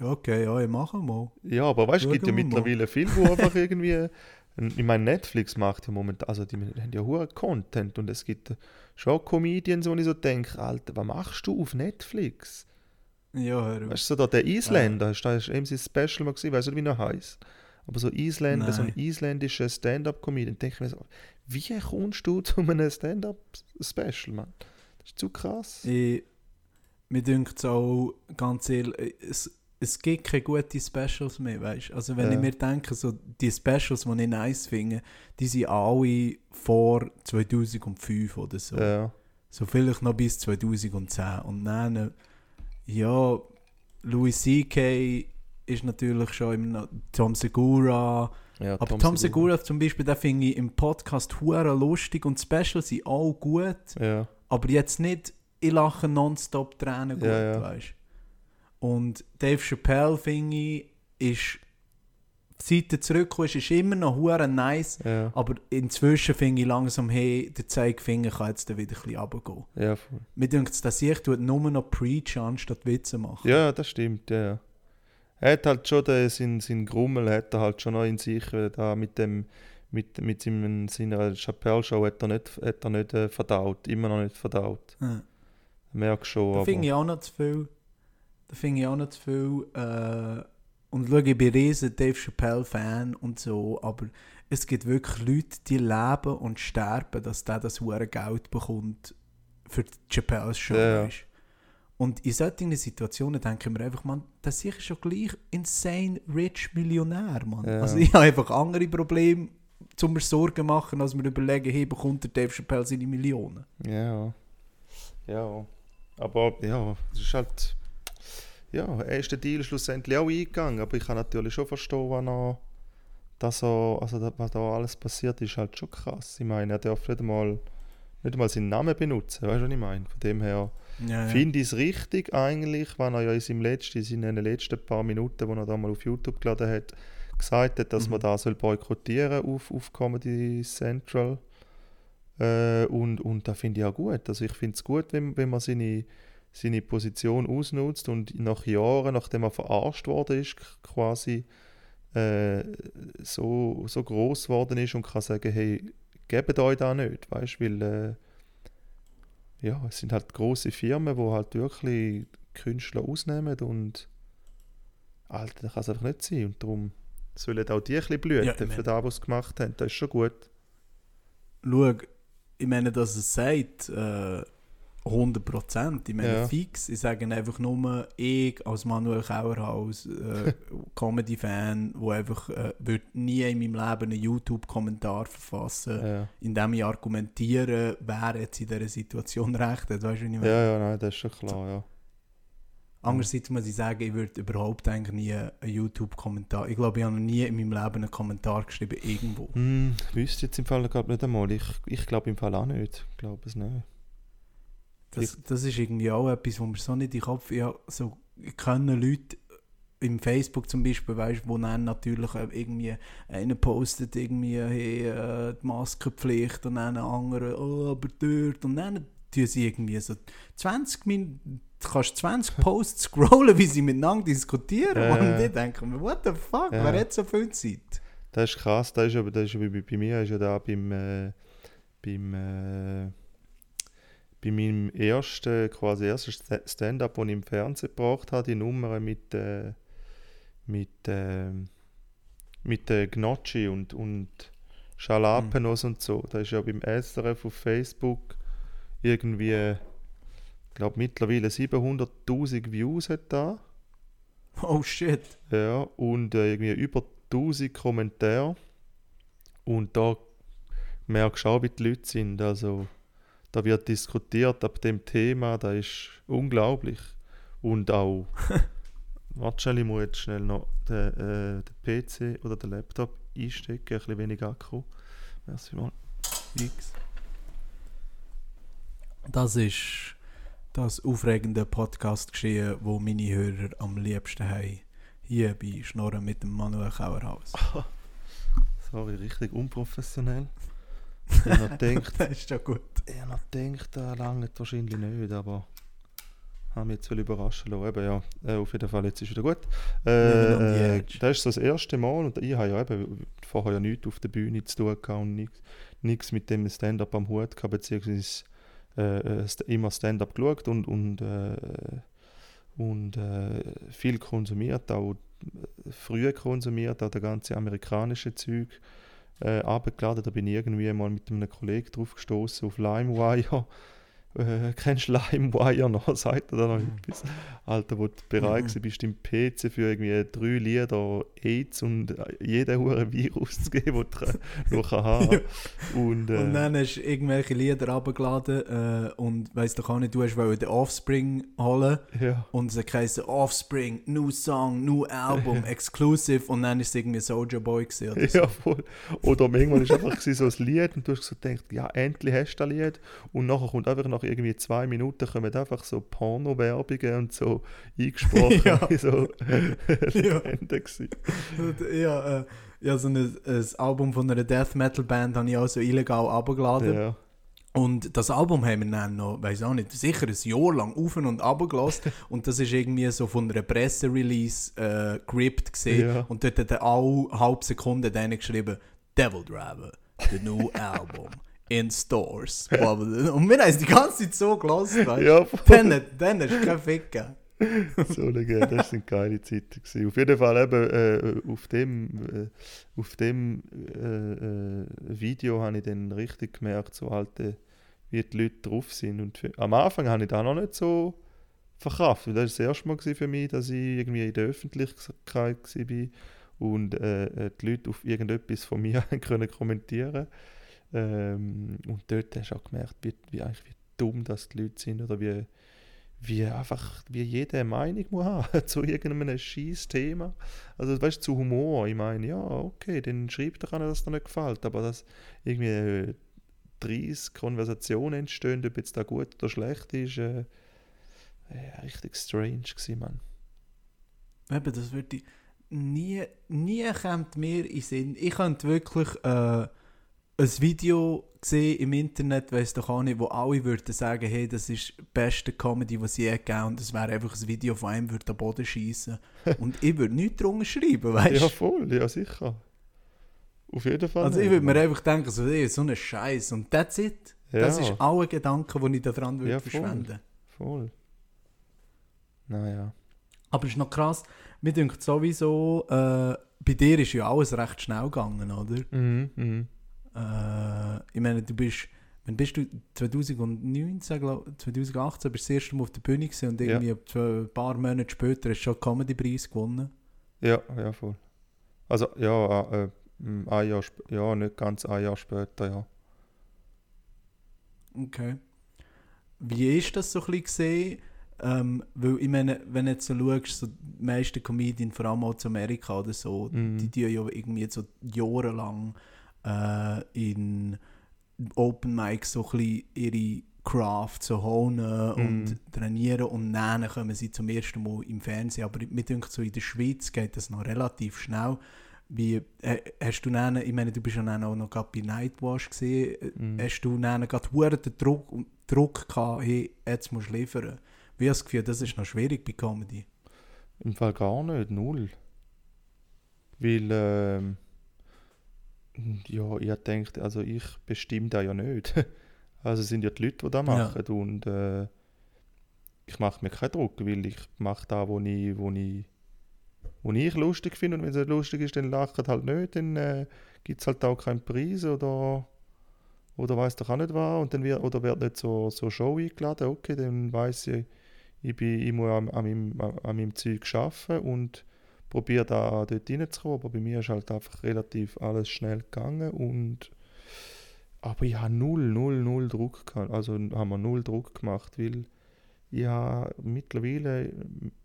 Speaker 2: ja, okay, ja, ich mache mal.
Speaker 3: Ja, aber weißt du, es gibt ja
Speaker 2: wir mal.
Speaker 3: mittlerweile viele, die einfach irgendwie. Ich meine, Netflix macht ja momentan, also die haben ja hohen Content und es gibt schon Comedians, wo ich so denke, Alter, was machst du auf Netflix?
Speaker 2: Ja, hör auf.
Speaker 3: Weißt du, so da der Isländer, du da du eben sein Special mal gesehen, weißt du, wie er heißt? Aber so Isländer, so ein
Speaker 2: Nein.
Speaker 3: isländischer Stand-Up-Comedian, denke ich mir so, wie kommst du zu einem Stand-Up-Special, Mann? Das ist zu krass.
Speaker 2: Ich, mir dünkt es auch, ganz ehrlich, es, es gibt keine guten Specials mehr, weißt du? Also wenn
Speaker 3: Ja.
Speaker 2: ich mir denke, so die Specials, die ich nice finde, die sind alle vor 2005 oder so.
Speaker 3: Ja,
Speaker 2: So vielleicht noch bis 2010. Und dann, äh, ja, Louis C.K. ist natürlich schon immer noch Tom Segura.
Speaker 3: ja
Speaker 2: Aber Tom, Segura zum Beispiel, den finde ich im Podcast hure lustig und Specials sind auch gut.
Speaker 3: Ja,
Speaker 2: Aber jetzt nicht, ich lache nonstop Tränen gut,
Speaker 3: Ja, ja.
Speaker 2: Und Dave Chappelle, finde ich, ist, seit er zurückgekommen ist, ist immer noch hure nice.
Speaker 3: ja,
Speaker 2: Aber inzwischen finde ich langsam, hey, der Zeigefinger kann jetzt wieder ein bisschen runtergehen.
Speaker 3: ja, voll.
Speaker 2: Mir denkt, dass ich tue nur noch preachen, anstatt Witze machen.
Speaker 3: Ja, das stimmt, ja. Er hat halt schon den, seinen, seinen Grummel hat er halt schon noch in sich, da mit dem, mit, mit seinem, seiner Chappelle-Show hat er nicht, hat er nicht äh, verdaut, immer noch nicht verdaut.
Speaker 2: Ja.
Speaker 3: Merk schon,
Speaker 2: Da finde ich auch noch zu viel. Da finde ich auch noch zu viel. Äh, und schau, ich bin riesen Dave Chappelle-Fan und so, aber es gibt wirklich Leute, die leben und sterben, dass der das hohe Geld bekommt für die Chappelle's Show.
Speaker 3: Ja.
Speaker 2: Und in solchen Situationen denke ich mir einfach, man, das ist sicher schon gleich insane rich Millionär, Mann.
Speaker 3: Ja.
Speaker 2: Also ich habe einfach andere Probleme, um mir Sorgen machen, als mir überlegen, hey, bekommt der Dave Chappelle seine Millionen?
Speaker 3: Ja, ja. Aber ja, es ist halt... Ja, er ist den Deal schlussendlich auch eingegangen, aber ich kann natürlich schon verstehen, was er... Dass er, also da- was da alles passiert, ist halt schon krass. Ich meine, er darf nicht einmal, nicht einmal seinen Namen benutzen, weißt du, was ich meine? Von dem her...
Speaker 2: Ja,
Speaker 3: Finde ich es richtig eigentlich, wenn er ja in, seinem letzten, in seinen letzten paar Minuten, wo er da mal auf YouTube geladen hat, gesagt hat, dass
Speaker 2: Mhm.
Speaker 3: man da soll boykottieren auf, auf Comedy Central. Äh, und, und da finde ich auch gut. Also ich finde es gut, wenn, wenn man seine, seine Position ausnutzt und nach Jahren, nachdem er verarscht worden ist, quasi äh, so, so groß worden ist und kann sagen, hey, gebt euch da nicht, weißt du, weil äh, ja, es sind halt große Firmen, die halt wirklich Künstler ausnehmen und Alter, das kann es einfach nicht sein und darum sollen auch die ein bisschen blühen
Speaker 2: Ja,
Speaker 3: für
Speaker 2: meine-
Speaker 3: das, was sie gemacht haben, das ist schon gut.
Speaker 2: Schau, ich meine, dass es sagt, äh, 100%. Ich meine,
Speaker 3: Ja.
Speaker 2: fix. Ich sage einfach nur, ich als Manuel Kauerhaus, äh, Comedy-Fan, der einfach äh, würd nie in meinem Leben einen YouTube-Kommentar verfassen,
Speaker 3: Ja.
Speaker 2: in dem ich argumentiere, wer jetzt in dieser Situation recht hat. Weißt du, ich meine?
Speaker 3: ja, ja, nein, das ist schon klar, ja.
Speaker 2: Andererseits muss ich sagen, ich würde überhaupt eigentlich nie einen YouTube-Kommentar. Ich glaube, ich habe noch nie in meinem Leben einen Kommentar geschrieben, irgendwo.
Speaker 3: Hm, wüsste jetzt im Fall glaub, nicht einmal. Ich, ich glaube im Fall auch nicht. Ich glaube es nicht.
Speaker 2: Das, das ist irgendwie auch etwas, wo mir so nicht in den Kopf... Ja, so können Leute im Facebook zum Beispiel, weißt, wo dann natürlich äh, irgendwie einer postet irgendwie hey, äh, die Maskenpflicht und dann ein anderer, oh, aber dort und dann tun sie irgendwie so 20 Minuten, du kannst 20 Posts scrollen, wie sie miteinander diskutieren
Speaker 3: Ja,
Speaker 2: und ich denke mir, what the fuck,
Speaker 3: Ja.
Speaker 2: wer hat so viel Zeit?
Speaker 3: Das ist krass. Das ist aber das ist wie bei, bei mir ist ja da beim, äh, beim äh, bei meinem ersten, quasi ersten Sta- Stand-up, den ich im Fernsehen gebracht habe, die Nummer mit, äh, mit, äh, mit äh, Gnocchi und, und Schalapenos und so. Da ist ja beim SRF auf Facebook irgendwie, ich glaube mittlerweile 700'000 Views hat da.
Speaker 2: Oh shit.
Speaker 3: Ja, und äh, irgendwie über 1000 Kommentare. Und da merkst du auch, wie die Leute sind. Also, da wird diskutiert ab dem Thema, das ist unglaublich. Und auch, warte schnell, ich muss jetzt schnell noch den, äh, den PC oder den Laptop einstecken, ein bisschen weniger Akku. Merci mal.
Speaker 2: Nix. Das ist das aufregende Podcast geschehen, wo meine Hörer am liebsten haben. Hier bei Schnorren mit dem Manuel Kauerhaus.
Speaker 3: Sorry, richtig unprofessionell. Ich habe noch gedacht,
Speaker 2: das ist ja gut.
Speaker 3: ich habe noch gedacht, das lange wahrscheinlich nicht, aber haben mich jetzt überraschen lassen. Eben, ja, äh, auf jeden Fall, jetzt ist wieder gut. Äh, äh, das ist so das erste Mal und ich habe ja eben vorher ja nichts auf der Bühne zu tun gehabt und nichts- mit dem Stand-up am Hut gehabt, beziehungsweise äh, äh, immer Stand-up geschaut und, und, äh, und äh, viel konsumiert, auch äh, früh konsumiert, auch der ganze amerikanische Zeug äh, abgeladen. Da bin ich irgendwie mal mit einem Kollegen drauf gestoßen auf LimeWire. Äh, kennst du LimeWire noch? Sagt er da noch etwas? Alter, wo du bereit
Speaker 2: Mhm.
Speaker 3: bist, im PC für irgendwie drei Lieder AIDS und äh, jeden Huren Virus zu geben, den du noch haben Und, äh,
Speaker 2: Und dann hast du irgendwelche Lieder abgeladen äh, und weißt doch auch nicht, du hast wollen den Offspring holen
Speaker 3: ja.
Speaker 2: und es heisst Offspring, new song, new album, exclusive und dann ist es irgendwie Soldier Boy gewesen oder so.
Speaker 3: Ja, voll. Oder manchmal ist einfach so ein Lied und du hast so gedacht, ja, endlich hast du das Lied. Und nachher kommt einfach nach irgendwie zwei Minuten kommen einfach so Porno-Werbungen und so eingesprochen.
Speaker 2: Ja.
Speaker 3: so
Speaker 2: Ja. Ja, äh, ja, so ein, ein Album von einer Death Metal Band habe ich auch so illegal abgeladen.
Speaker 3: Ja.
Speaker 2: Und das Album haben wir dann noch, weiß auch nicht, sicher ein Jahr lang auf und ab gelassen. und das ist irgendwie so von einer Presserelease äh, gerippt gesehen.
Speaker 3: Ja.
Speaker 2: Und dort hat er alle halbe Sekunde dann geschrieben, Devil Driver, the new album, in stores. Und wir haben es die ganze Zeit so gelassen, weißt du?
Speaker 3: Ja.
Speaker 2: Dann, dann hast du keinen Fick gegeben.
Speaker 3: so legendär, das sind geile Zeiten gewesen. Auf jeden Fall eben äh, auf dem, äh, auf dem äh, äh, Video habe ich dann richtig gemerkt, so alte, wie die Leute drauf sind. Und für, am Anfang habe ich das noch nicht so verkraftet. Das war das erste Mal für mich, dass ich irgendwie in der Öffentlichkeit war und äh, äh, die Leute auf irgendetwas von mir können kommentieren ähm, Und dort hast du auch gemerkt, wie, wie, eigentlich, wie dumm das die Leute sind oder wie wie einfach, wie jeder Meinung muss haben zu irgendeinem scheiß Thema. Also weißt du, zu Humor, ich meine, ja, okay, dann schreibt doch einer, dass dir nicht gefällt, aber dass irgendwie äh, 30 Konversationen entstehen, ob jetzt da gut oder schlecht ist, äh, äh, richtig strange gewesen, Mann.
Speaker 2: Eben, das würde ich nie, nie kommt mir in Sinn. Ich könnte wirklich äh, ein Video sehen im Internet, weiss doch auch nicht, wo alle würden sagen, hey, das ist die beste Comedy, die es je gegeben und es wäre einfach ein Video von einem, würde am Boden schießen. und ich würde nichts drunter schreiben, weißt
Speaker 3: Ja,
Speaker 2: du?
Speaker 3: voll, ja sicher. Auf jeden Fall.
Speaker 2: Also ich würde mir einfach denken, so, hey, so ein Scheiß und that's it. Das
Speaker 3: Ja.
Speaker 2: ist alle Gedanken, die ich daran würde
Speaker 3: Ja, voll.
Speaker 2: verschwenden.
Speaker 3: Voll. Naja.
Speaker 2: Aber es ist noch krass, mir denkt sowieso, äh, bei dir ist ja alles recht schnell gegangen, oder?
Speaker 3: Mhm, mhm.
Speaker 2: Äh, ich meine, du bist, wann bist du 2019, glaub, 2018 bist du das erste Mal auf der Bühne gewesen und
Speaker 3: Ja.
Speaker 2: irgendwie ein paar Monate später hast du schon Comedy-Preis gewonnen.
Speaker 3: Ja, ja, voll. Also, ja, äh, äh, ein Jahr, ja, nicht ganz ein Jahr später, ja.
Speaker 2: Okay. Wie ist das so ein bisschen gesehen? Ähm, weil ich meine, wenn du jetzt so schaust, so die meisten Comedians, vor allem zu Amerika oder so,
Speaker 3: Mhm.
Speaker 2: die tun ja irgendwie so jahrelang äh, in Open Mic so ein bisschen ihre Craft so honen und
Speaker 3: Mhm.
Speaker 2: trainieren und dann kommen sie zum ersten Mal im Fernsehen. Aber mir denkt so, in der Schweiz geht das noch relativ schnell. Wie, äh, hast du dann, ich meine, du bist ja dann auch noch bei Nightwash gesehen,
Speaker 3: Mhm.
Speaker 2: hast du dann gerade den Druck, Druck gehabt, hey, jetzt musst du liefern. Wie hast du das Gefühl, das ist noch schwierig bei Comedy?
Speaker 3: Im Fall gar nicht, null. Weil, ähm, ja, ich denke, also ich bestimme da ja nicht. Also es sind ja die Leute, die das
Speaker 2: Ja.
Speaker 3: machen und äh, ich mache mir keinen Druck, weil ich mache da, wo ich, wo ich, wo ich lustig finde und wenn es nicht lustig ist, dann lacht halt nicht, dann äh, gibt es halt auch keinen Preis oder oder weiß doch auch nicht was und dann wird oder wird nicht so so Show eingeladen, okay, dann weiß ich, Ich, bin, ich muss an, an, meinem, an meinem Zeug arbeiten und probiere da dort reinzukommen. Aber bei mir ist halt einfach relativ alles schnell gegangen. Und, aber ich habe null, null, null Druck gehabt. Also haben wir null Druck gemacht, weil ich habe mittlerweile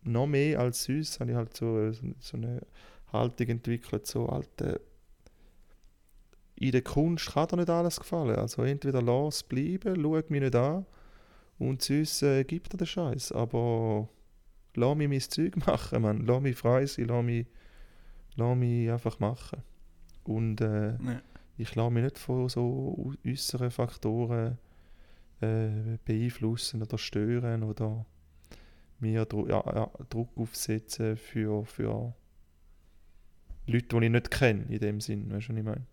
Speaker 3: noch mehr als sonst habe ich halt so, so eine Haltung entwickelt, so alte in der Kunst kann dir nicht alles gefallen. Also entweder lass bleiben, schau mich nicht an und sonst äh, gibt dir den Scheiß. Aber lass mich mein Zeug machen, man. Lass mich frei sein, lass mich, lass mich einfach machen. Und äh,
Speaker 2: Ja.
Speaker 3: ich lasse mich nicht von so äußeren Faktoren äh, beeinflussen oder stören oder mir Dru ja, ja, Druck aufsetzen für, für Leute, die ich nicht kenne, in dem Sinn. Weißt du, was ich meine?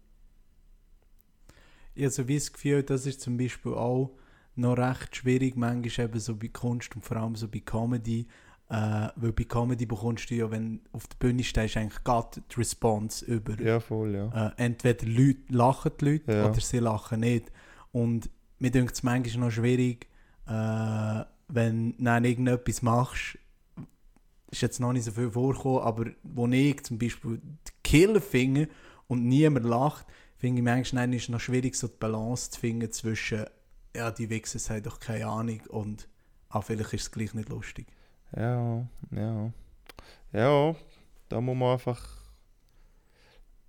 Speaker 2: Ich habe so wie das Gefühl, das ist zum Beispiel auch noch recht schwierig, manchmal eben so bei Kunst und vor allem so bei Comedy, äh, weil bei Comedy bekommst du ja, wenn du auf der Bühne stehst, eigentlich gerade die Response über.
Speaker 3: Ja, voll, ja.
Speaker 2: Äh, entweder Leute, lachen die Leute
Speaker 3: Ja.
Speaker 2: oder sie lachen nicht. Und mir denkt es manchmal noch schwierig, äh, wenn du dann irgendetwas machst, ist jetzt noch nicht so viel vorgekommen, aber wo ich zum Beispiel die Killer finde und niemand lacht, finde ich manchmal ist es noch schwierig, so die Balance zu finden zwischen, ja, die Wichser haben doch keine Ahnung und ah, vielleicht ist es gleich nicht lustig.
Speaker 3: Ja, ja. Ja, da muss man einfach.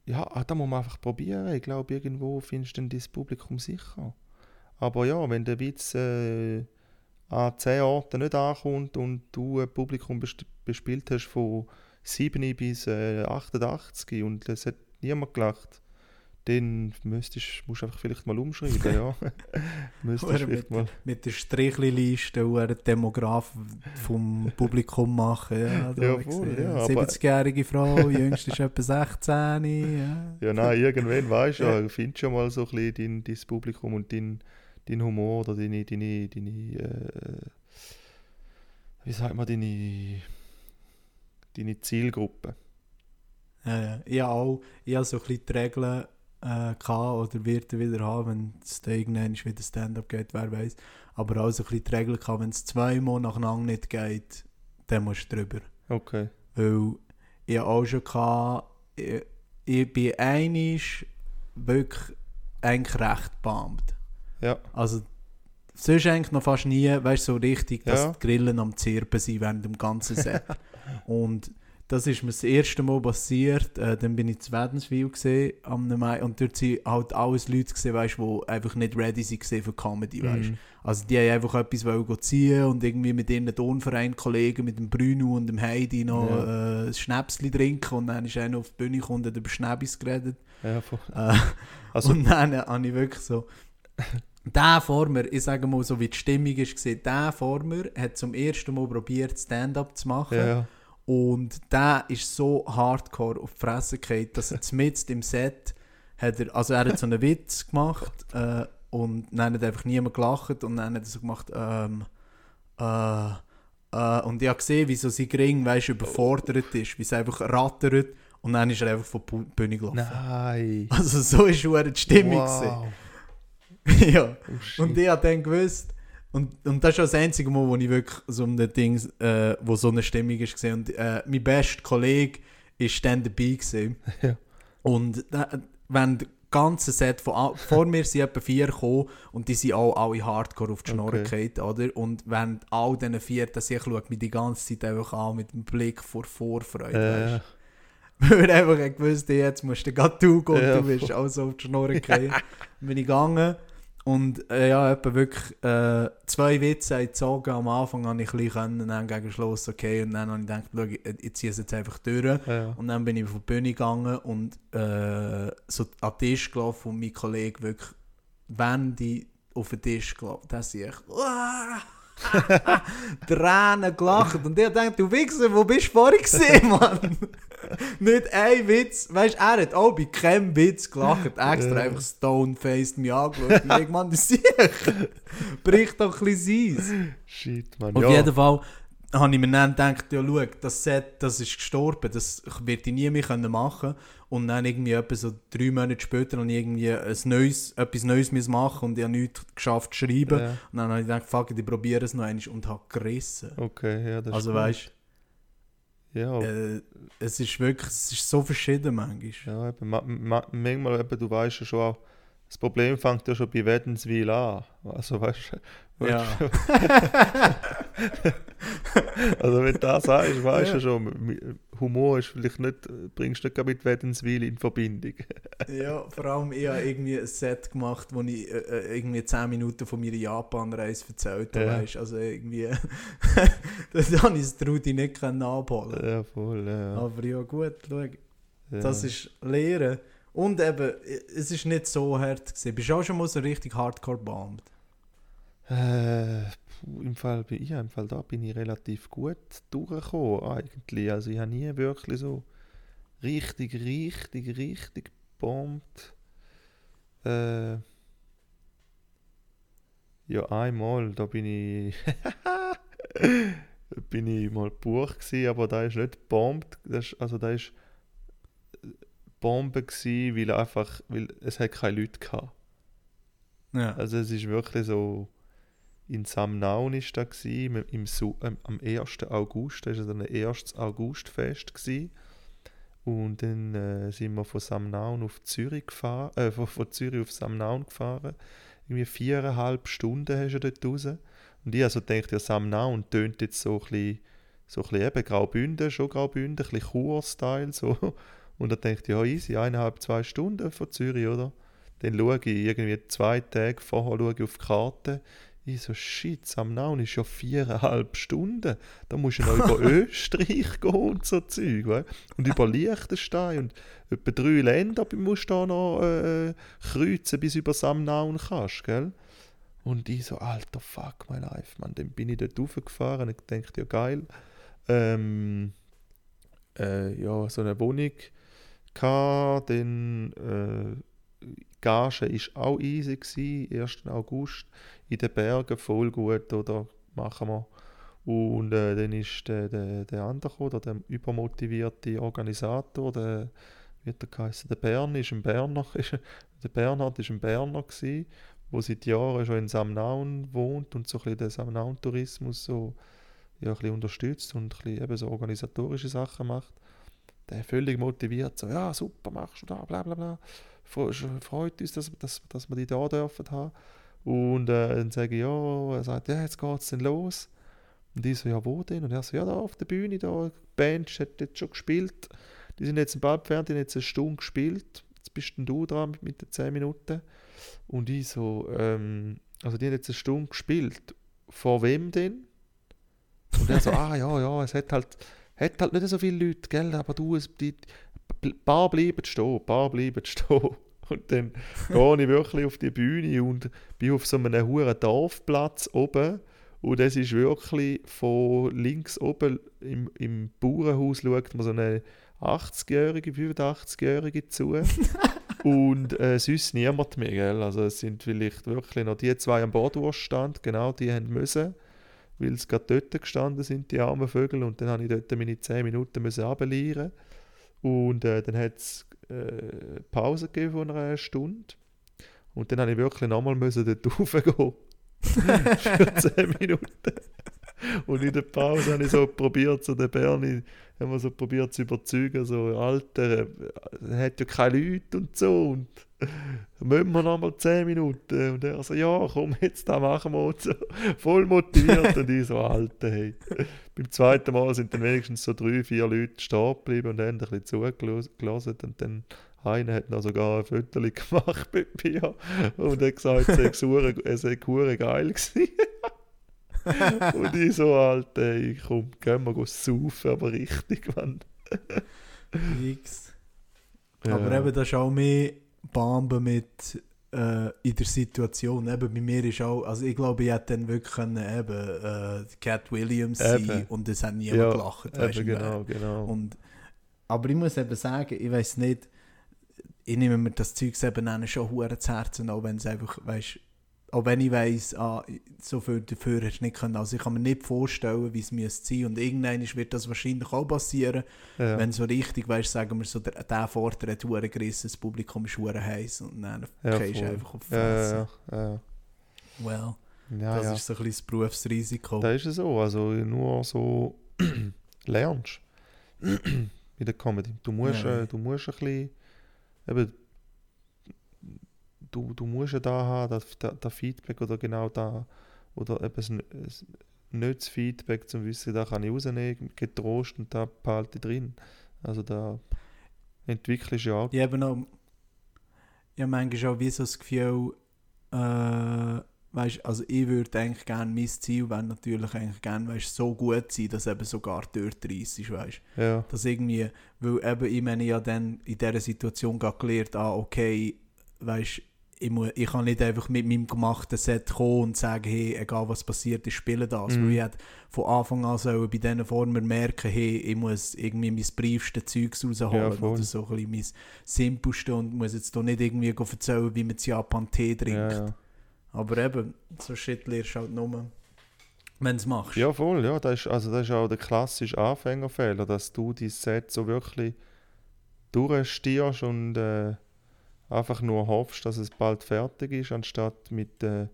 Speaker 3: Ja, da muss man einfach probieren. Ich glaube, irgendwo findest du dann dein Publikum sicher. Aber ja, wenn der Witz äh, an 10 Orten nicht ankommt und du ein Publikum bespielt hast von 7 bis äh, 88 und es hat niemand gelacht, dann müsstest, musst du einfach vielleicht mal umschreiben, ja. müsstest vielleicht mal.
Speaker 2: Mit der er einen Demograf vom Publikum machen. Ja, da
Speaker 3: Ja,
Speaker 2: habe ich
Speaker 3: voll,
Speaker 2: gesehen.
Speaker 3: ja, aber-
Speaker 2: 70-jährige Frau, jüngst ist etwa 16. Ja.
Speaker 3: Ja, nein, irgendwann weißt du
Speaker 2: Ja.
Speaker 3: findest schon mal so ein bisschen dein, dein Publikum und dein, dein Humor oder deine, deine, deine äh, wie sagt man, deine, deine Zielgruppe.
Speaker 2: Ja, ja. Ich habe auch ich habe so ein bisschen die Regeln äh, gehabt oder werde wieder haben, wenn es dann irgendwann wieder Stand-up geht, wer weiß. Aber auch so ein bisschen die Regeln gehabt, wenn es zweimal nacheinander nicht geht, dann musst du drüber.
Speaker 3: Okay.
Speaker 2: Weil ich auch schon gehabt, ich, ich bin einig wirklich eigentlich recht beammt.
Speaker 3: Ja,
Speaker 2: Also sonst eigentlich noch fast nie, weißt du, so richtig, dass
Speaker 3: Ja.
Speaker 2: die Grillen am Zirpen sind während dem ganzen Set. und das ist mir das erste Mal passiert. Äh, dann bin ich zu Wädenswil gesehen am Mai und dort sind halt alles Leute gesehen, weißt, die einfach nicht ready waren für Comedy, weißt.
Speaker 3: Mhm.
Speaker 2: Also die haben einfach etwas wollen ziehen und irgendwie mit ihren Turnverein-Kollegen, mit dem Bruno und dem Heidi noch
Speaker 3: Ja.
Speaker 2: äh, ein Schnäpsli trinken und dann ist einer auf die Bühne gekommen und hat über Schnäppis geredet.
Speaker 3: ja voll.
Speaker 2: Äh,
Speaker 3: Also,
Speaker 2: und dann habe ich wirklich so. Der vor mir, ich sage mal so wie die Stimmung ist, gesehen, der vor mir hat zum ersten Mal probiert, Stand-up zu machen.
Speaker 3: ja, ja.
Speaker 2: Und der ist so hardcore auf die Fresse gefallen, dass er mitten im Set hat er, also er hat so einen Witz gemacht äh, und dann hat einfach niemand gelacht und dann hat er so gemacht, ähm, äh, äh, und ich habe gesehen, wie so sein Ring, weißt, überfordert ist, wie es einfach rattert und dann ist er einfach von die Bühne gelaufen.
Speaker 3: Nein.
Speaker 2: Also so ist schon die Stimmung.
Speaker 3: Wow.
Speaker 2: gewesen. ja.
Speaker 3: Oh.
Speaker 2: Und ich habe dann gewusst, und, und das ist das einzige Mal, wo ich wirklich so um den Ding, äh, wo so eine Stimmung ist gesehen. Und äh, mein bester Kollege ist dann dabei gewesen.
Speaker 3: Ja.
Speaker 2: Und da, wenn das ganze Set von vor mir sind etwa vier gekommen und die sind auch alle hardcore auf die Schnorre
Speaker 3: Okay.
Speaker 2: gefallen, oder? Und wenn all diesen vier, dass ich schaue mich die ganze Zeit einfach an mit dem Blick vor Vorfreude,
Speaker 3: Äh,
Speaker 2: weil einfach gewusst, jetzt musst du gerade du gehen,
Speaker 3: Ja,
Speaker 2: du bist auch so auf die Schnurren gefallen. Bin ich gegangen und äh, ja, etwa wirklich äh, zwei Witze gezogen. Am Anfang habe ich ein bisschen dann gegen Schluss okay und dann habe ich gedacht, schau, ich, ich ziehe es jetzt einfach durch.
Speaker 3: ja.
Speaker 2: Und dann bin ich auf die Bühne gegangen und äh, so an den Tisch gelaufen und mein Kollege wirklich, wenn die auf den Tisch gelaufen, da sehe ich, «Uah!» Tränen gelacht. Und ich dachte, du Wichser, wo bist du vorhin gesehen, Mann? Nicht ein Witz. Weißt du, er hat auch bei keinem Witz gelacht. Extra einfach stone-faced mich angeschaut. Und ich, Mann, das ich. Bricht doch ein bisschen sein.
Speaker 3: Shit, man.
Speaker 2: Auf
Speaker 3: ja.
Speaker 2: jeden Fall habe ich mir dann gedacht, ja schau, das Set, das ist gestorben, das wird ich nie mehr können machen und dann irgendwie etwa so drei Monate später habe ich irgendwie ein neues, etwas Neues machen und ich habe nichts geschafft zu schreiben
Speaker 3: Ja.
Speaker 2: und dann habe ich gedacht, fuck ich probiere es noch einmal und habe gerissen.
Speaker 3: Okay, ja, das
Speaker 2: also
Speaker 3: gut.
Speaker 2: weißt
Speaker 3: Ja,
Speaker 2: äh, es ist wirklich, es ist so verschieden manchmal.
Speaker 3: ja eben, ma, ma, manchmal eben, du weißt ja schon auch, das Problem fängt ja schon bei Wädenswil an. Also weißt du,
Speaker 2: Ja.
Speaker 3: also wenn du das sagst, weißt du
Speaker 2: Ja.
Speaker 3: schon, Humor ist vielleicht nicht, bringst du nicht mit Wädenswil in Verbindung.
Speaker 2: Ja, vor allem ich habe irgendwie ein Set gemacht, wo ich äh, äh, irgendwie 10 Minuten von meiner Japan-Reise erzählt habe.
Speaker 3: Ja.
Speaker 2: Weißt? Also irgendwie, das habe ich Trudi nicht abholen
Speaker 3: Ja, voll, ja.
Speaker 2: Aber ja gut, schau,
Speaker 3: ja.
Speaker 2: das ist Lehren. Und eben, es ist nicht so hart gewesen. Bist du auch schon mal so richtig hardcore bombt?
Speaker 3: Äh, im Fall, bin ich, im Fall da bin ich relativ gut durchgekommen eigentlich. Also ich habe nie wirklich so richtig, richtig, richtig bombt. Äh, ja, einmal, da bin ich bin ich mal Buch gsi, aber da ist nicht bombt, das also da ist äh, Bombe gsi, weil einfach, weil es hat keine Leute gehabt.
Speaker 2: Ja.
Speaker 3: Also es ist wirklich so, in Samnaun ist da gsi, im, ähm, am 1. August, das war ein 1. Augustfest gsi. Und dann äh, sind wir von Samnaun auf Zürich gefahren, äh, von, von Zürich auf Samnaun gefahren. Irgendwie viereinhalb Stunden hast du dort raus. Und ich also denkt ja, Samnaun tönt jetzt so ein bisschen, so ein bisschen eben Graubünden, schon Graubünden, ein bisschen Chur-Style, so. Und dann denkt ja, easy, eineinhalb, zwei Stunden von Zürich, oder? Dann schaue ich irgendwie zwei Tage vorher schaue ich auf die Karte. Ich so, shit, Samnaun ist ja viereinhalb Stunden. Da musst du noch über Österreich gehen und so Zeug. Weißt? Und über Liechtenstein und etwa drei Länder musst du da noch äh, kreuzen, bis du über Samnaun kannst, gell? Und ich so, alter fuck my life, man. Dann bin ich dort raufgefahren und dachte, ja geil. Ähm, äh, ja, so eine Wohnung gehabt, dann äh, Gage ist auch easy gewesen, 1. August in den Bergen, voll gut, oder machen wir. Und äh, dann ist der, der, der andere gekommen, der, übermotivierte Organisator, der, wie hat er geheißen, der Bern ist ein Berner, der Bernhard ist ein Berner gewesen, der seit Jahren schon in Samnaun wohnt und so ein den Samnaun-Tourismus so ja, ein unterstützt und ein eben so organisatorische Sachen macht. Der völlig motiviert, so, ja, super, machst du da, bla bla bla. Freut uns, dass, dass, dass wir die da dürfen haben. Und äh, dann sage ich, ja, er sagt, ja, jetzt geht's denn los. Und ich so, ja, wo denn? Und er so, ja, da auf der Bühne, da, die Band hat jetzt schon gespielt. Die sind jetzt bald fertig, die haben jetzt eine Stunde gespielt. Jetzt bist denn du dran mit, mit den 10 Minuten. Und ich so, ähm, also die haben jetzt eine Stunde gespielt. Vor wem denn? Und er so, ah ja, ja, es hat halt, hat halt nicht so viele Leute, gell, aber du, es, die, ein paar bleiben stehen, ein paar bleiben stehen. Und dann gehe ich wirklich auf die Bühne und bin auf so einem hohen Dorfplatz oben. Und es ist wirklich von links oben im, im Bauernhaus schaut man so eine 80-Jährige, 85-Jährige zu. und äh, sonst niemand mehr, gell? Also es sind vielleicht wirklich noch die zwei am Bordwurststand, genau, die haben müssen weil sie gerade dort gestanden sind, die armen Vögel. Und dann habe ich dort meine 10 Minuten müssen runterlieren. Und äh, dann hat es äh, Pause gegeben von einer Stunde. Und dann habe ich wirklich nochmal müssen dort raufgehen. Für 10 Minuten. Und in der Pause habe ich so probiert, so den Bernie, haben so probiert zu überzeugen, so, Alter, äh, er hat ja keine Leute und so. Und müssen wir noch mal 10 Minuten? Und er so, ja, komm, jetzt da machen wir und so. Voll motiviert. und ich so, Alter, hey. Beim zweiten Mal sind dann wenigstens so drei, vier Leute stehen geblieben und haben ein bisschen zugelassen. Und dann einer hat noch sogar ein Foto gemacht bei mir und hat gesagt, es sei geil gewesen. und ich so, Alter, ey, komm, gehen wir saufen, aber richtig, Mann.
Speaker 2: X. Aber eben, das ist auch mehr Bomben mit äh, in der Situation. Eben, bei mir ist auch, also ich glaube, ich hätte dann wirklich können, eben äh, Cat Williams
Speaker 3: Eben.
Speaker 2: sein und es hat niemand
Speaker 3: Ja,
Speaker 2: gelacht.
Speaker 3: Eben, genau, genau.
Speaker 2: Und, aber ich muss eben sagen, ich weiß nicht, ich nehme mir das Zeug eben schon hure zu Herzen, auch wenn es einfach, weißt auch wenn ich weiss, ah, so viel dafür hast du nicht können. Also ich kann mir nicht vorstellen, wie es müsste sein. Und irgendwann wird das wahrscheinlich auch passieren,
Speaker 3: Ja.
Speaker 2: wenn so richtig, weißt, sagen wir so, der, der Vorder hat Huren gerissen, das Publikum ist Huren heiß und dann
Speaker 3: Ja,
Speaker 2: gehst du einfach auf die
Speaker 3: Ja,
Speaker 2: Fresse.
Speaker 3: ja, ja. ja.
Speaker 2: Well,
Speaker 3: ja,
Speaker 2: das
Speaker 3: ja.
Speaker 2: ist so ein bisschen das Berufsrisiko.
Speaker 3: Da ist es so, also nur so lernst bei der Comedy. Du musst,
Speaker 2: ja.
Speaker 3: äh, du musst ein bisschen, eben, du, du musst ja da haben, das, das, das Feedback oder genau da, oder eben nicht das Feedback zum Wissen, da kann ich rausnehmen, getrost und da behalte ich drin. Also da entwickelst du ja auch.
Speaker 2: Ich habe noch, ich habe manchmal auch wie so das Gefühl, äh, weißt, also ich würde eigentlich gerne, mein Ziel wäre natürlich eigentlich gerne, weißt, so gut sein, dass eben sogar dort reissest, weißt.
Speaker 3: Ja,
Speaker 2: Dass irgendwie, weil eben, ich meine, habe dann in dieser Situation gerade gelernt, ah, okay, weißt, ich, muss, ich kann nicht einfach mit meinem gemachten Set kommen und sagen, hey, egal was passiert, ich spiele das.
Speaker 3: Mhm.
Speaker 2: Weil ich hätte von Anfang an sollen bei diesen Formen merken, hey, ich muss irgendwie mein briefste Zeugs
Speaker 3: Ja,
Speaker 2: rausholen
Speaker 3: voll.
Speaker 2: oder so ein bisschen mein simpelste und muss jetzt hier nicht irgendwie erzählen, wie man in Japan Tee trinkt.
Speaker 3: ja, ja.
Speaker 2: Aber eben, so Shit lernst du halt nur, wenn du es machst.
Speaker 3: Ja, voll, ja. Das ist, also das ist auch der klassische Anfängerfehler, dass du dein Set so wirklich durchstierst und äh, einfach nur hoffst, dass es bald fertig ist, anstatt mit äh,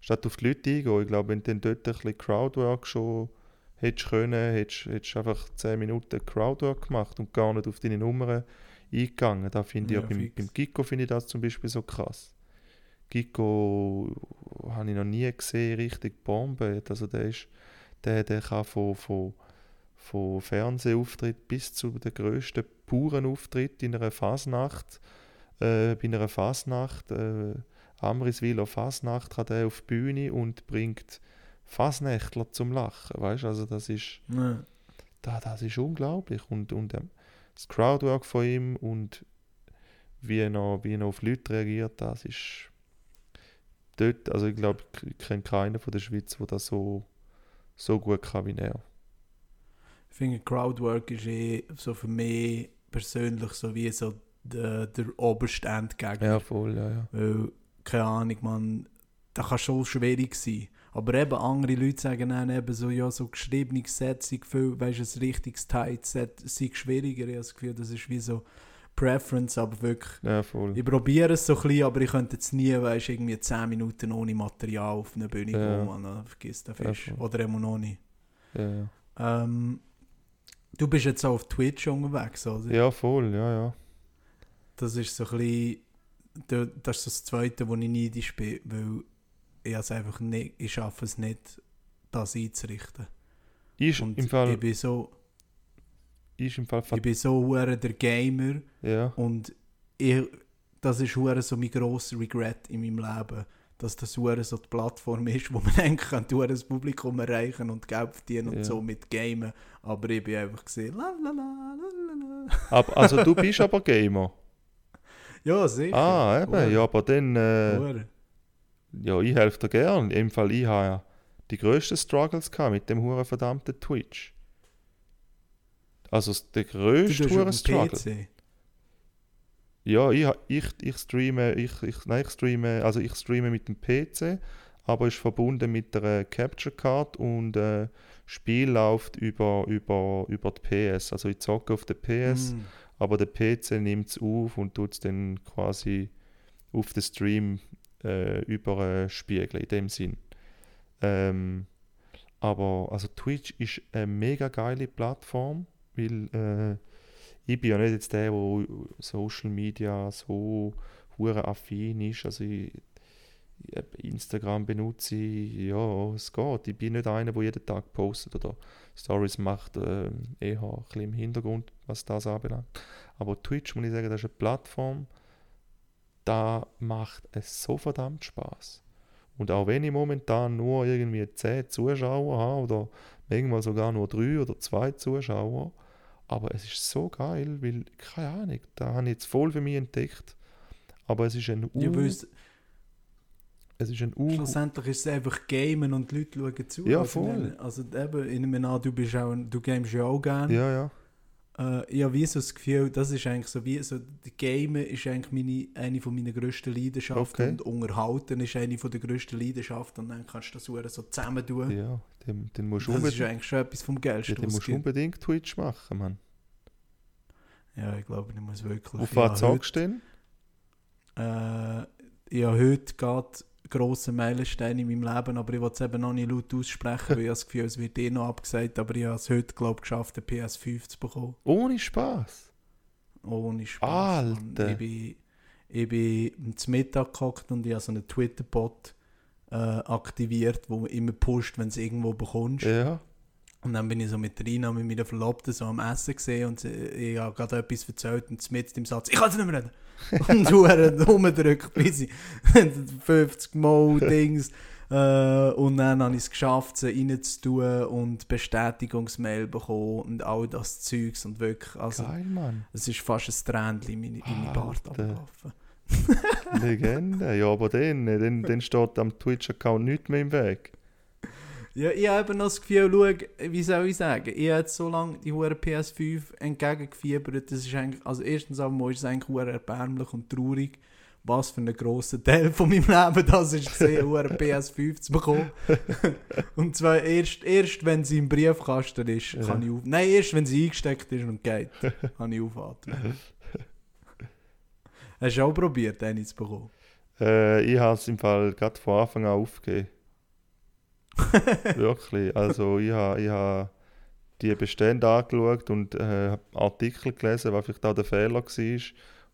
Speaker 3: statt auf die Leute eingehen. Ich glaube, wenn du dann dort ein bisschen Crowdwork schon hättest können, hättest hättest du einfach 10 Minuten Crowdwork gemacht und gar nicht auf deine Nummern eingegangen. Da finde ich
Speaker 2: Ja,
Speaker 3: auch beim, beim Gicko finde ich das zum Beispiel so krass. Gicko habe ich noch nie gesehen, richtig Bombe. Also der ist, der, der kann von, von, von Fernsehauftritt bis zu den grössten puren Auftritt in einer Fasnacht, äh, bei einer Fasnacht, äh, Amriswiler Fasnacht, kann der auf die Bühne und bringt Fasnächtler zum Lachen. Weißt also das ist,
Speaker 2: Ja.
Speaker 3: da, das ist unglaublich. Und, und ähm, das Crowdwork von ihm und wie er, noch, wie er noch auf Leute reagiert, das ist dort, also ich glaube, ich kenne keinen von der Schweiz, der das so, so gut kann wie er.
Speaker 2: Ich finde, Crowdwork ist eh so für mich persönlich so wie so der, der oberste Endgegner.
Speaker 3: Ja, voll, ja, ja.
Speaker 2: Weil, keine Ahnung, man, das kann schon schwierig sein. Aber eben andere Leute sagen dann eben so, ja, so geschriebene Sätze sind viel, weißt du, ein richtiges Tight-Set sei schwieriger. Ich habe das Gefühl, das ist wie so Preference, aber wirklich,
Speaker 3: Ja, voll.
Speaker 2: ich probiere es so ein bisschen, aber ich könnte jetzt nie, weißt du, irgendwie 10 Minuten ohne Material auf eine Bühne
Speaker 3: Ja.
Speaker 2: gehen, man, vergiss den
Speaker 3: Ja,
Speaker 2: Fisch.
Speaker 3: voll.
Speaker 2: Oder immer noch nicht.
Speaker 3: Ja, ja.
Speaker 2: Ähm, du bist jetzt auch auf Twitch unterwegs, oder?
Speaker 3: ja, voll, ja, ja.
Speaker 2: Das ist so ein bisschen, da- das ist das Zweite, wo ich neidisch bin, weil ich es einfach nicht, ich schaffe es nicht, das einzurichten.
Speaker 3: Ist
Speaker 2: Und
Speaker 3: im Fall,
Speaker 2: ich bin so,
Speaker 3: ist im Fall
Speaker 2: ich bin so der Gamer
Speaker 3: ja,
Speaker 2: und ich, das ist so mein grosser Regret in meinem Leben, dass das so die Plattform ist, wo man eigentlich kann hure das Publikum erreichen und Geld verdienen und
Speaker 3: Ja.
Speaker 2: so mit Gamen, aber ich bin einfach gesehen, la la la la la
Speaker 3: also du bist aber Gamer.
Speaker 2: Ja, sicher.
Speaker 3: Ah, eben,
Speaker 2: Hure.
Speaker 3: ja, aber dann, äh, ja, ich helfe dir gern. Im Fall, ich habe ja die grössten Struggles gehabt mit dem huren verdammten Twitch. Also der grösste huren Struggle.
Speaker 2: PC.
Speaker 3: Ja, ich, ich, ich streame, ich, ich, nein, ich streame, also ich streame mit dem PC, aber ist verbunden mit der Capture Card und äh, Spiel läuft über, über, über die PS. Also ich zocke auf der PS,
Speaker 2: Mm.
Speaker 3: Aber der PC nimmt es auf und tut es dann quasi auf den Stream äh, überspiegeln, in dem Sinn. Ähm, aber also Twitch ist eine mega geile Plattform, weil äh, ich bin ja nicht jetzt der, der Social Media so hure affin ist. Also ich, Instagram benutze ich, ja, es geht. Ich bin nicht einer, der jeden Tag postet oder Stories macht, äh, eher ein bisschen im Hintergrund, was das anbelangt. Aber Twitch, muss ich sagen, das ist eine Plattform, da macht es so verdammt Spaß. Und auch wenn ich momentan nur irgendwie 10 Zuschauer habe oder manchmal sogar nur 3 oder 2 Zuschauer, aber es ist so geil, weil, keine Ahnung, da habe ich jetzt voll für mich entdeckt. Aber es ist ein.
Speaker 2: Ja, es-
Speaker 3: ist ein U.
Speaker 2: Schlussendlich ist es einfach Gamen und die Leute schauen zu.
Speaker 3: Ja,
Speaker 2: Also,
Speaker 3: voll.
Speaker 2: Also eben, ich nehme an, du, bist auch, du gamest ja auch gerne.
Speaker 3: Ja, ja.
Speaker 2: Äh, ich habe wie so das Gefühl, das ist eigentlich so wie so, die Game ist eigentlich meine, eine von meiner grössten Leidenschaften
Speaker 3: Okay.
Speaker 2: und Unterhalten ist eine von der grössten Leidenschaften und dann kannst du das so zusammen tun.
Speaker 3: Ja, den, den musst du
Speaker 2: das ist eigentlich schon etwas vom
Speaker 3: ja,
Speaker 2: Geilsten,
Speaker 3: den
Speaker 2: was es
Speaker 3: musst du unbedingt Twitch machen, Mann.
Speaker 2: Ja, ich glaube, ich muss wirklich...
Speaker 3: Auf was sagst du denn?
Speaker 2: Äh, habe heute gerade grossen Meilenstein in meinem Leben, aber ich will es eben noch nicht laut aussprechen, weil ich das Gefühl, es wird eh noch abgesagt, aber ich habe es heute, glaube ich, geschafft, eine PS5 zu bekommen.
Speaker 3: Ohne Spaß.
Speaker 2: Ohne Spaß. Mann.
Speaker 3: Alter.
Speaker 2: Ich bin, ich bin zum Mittag gehockt und ich habe so einen Twitter-Bot äh, aktiviert, wo immer pusht, wenn es irgendwo bekommst.
Speaker 3: Ja.
Speaker 2: Und dann bin ich so mit Rina, mit meiner Verlobten, so am Essen gesehen und sie- ich habe gerade etwas erzählt und mit im Satz, ich kann es nicht mehr reden. und du hast rumgedrückt, bis ich 50 Mal Dings. Äh, und dann habe ich es geschafft, sie reinzutun und Bestätigungsmail bekommen und all das Zeugs und wirklich, also
Speaker 3: Geil, Mann.
Speaker 2: es ist fast ein Tränchen in meine, in meine Bart abgelaufen.
Speaker 3: Legende. Ja, aber dann, dann, dann steht am Twitch-Account nichts mehr im Weg.
Speaker 2: Ja, ich habe eben noch das Gefühl, schau, wie soll ich sagen, ich habe so lange die hure PS5 entgegengefiebert, das ist eigentlich, also erstens einmal ist es eigentlich hure erbärmlich und traurig, was für ein grosser Teil von meinem Leben das ist, gesehen, hure PS5 zu bekommen. und zwar erst, erst wenn sie im Briefkasten ist, kann ich auf... Nein, erst wenn sie eingesteckt ist und geht, kann ich aufatmen. Hast du auch probiert, eine zu bekommen?
Speaker 3: Äh, ich habe es im Fall gerade von Anfang an aufgegeben. Wirklich. Also ich habe ich ha die Bestände angeschaut und äh, Artikel gelesen, was vielleicht auch der Fehler war.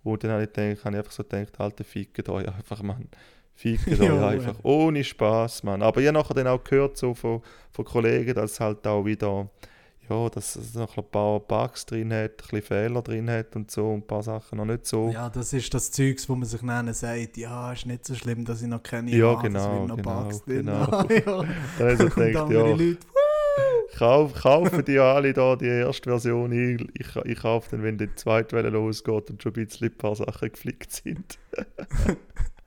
Speaker 3: Und dann habe ich, gedacht, habe ich einfach so gedacht, Alter, fickt euch einfach, Mann. Fickt euch einfach. Ohne Spaß, Mann. Aber ich habe nachher dann auch gehört so von, von Kollegen, dass es halt auch wieder, ja, dass es noch ein paar Bugs drin hat, ein bisschen Fehler drin hat und so, und ein paar Sachen noch nicht so.
Speaker 2: Ja, das ist das Zeugs, wo man sich dann sagt, ja, ist nicht so schlimm, dass ich noch keine
Speaker 3: Ja,
Speaker 2: habe,
Speaker 3: genau,
Speaker 2: wird noch
Speaker 3: genau,
Speaker 2: Bugs drin
Speaker 3: genau.
Speaker 2: ja.
Speaker 3: Dann habe ich gedacht, ja,
Speaker 2: Leute,
Speaker 3: Kauf, kaufen die alle da die erste Version ein. Ich, ich kaufe dann, wenn die zweite Welle losgeht und schon ein bisschen ein paar Sachen geflickt sind.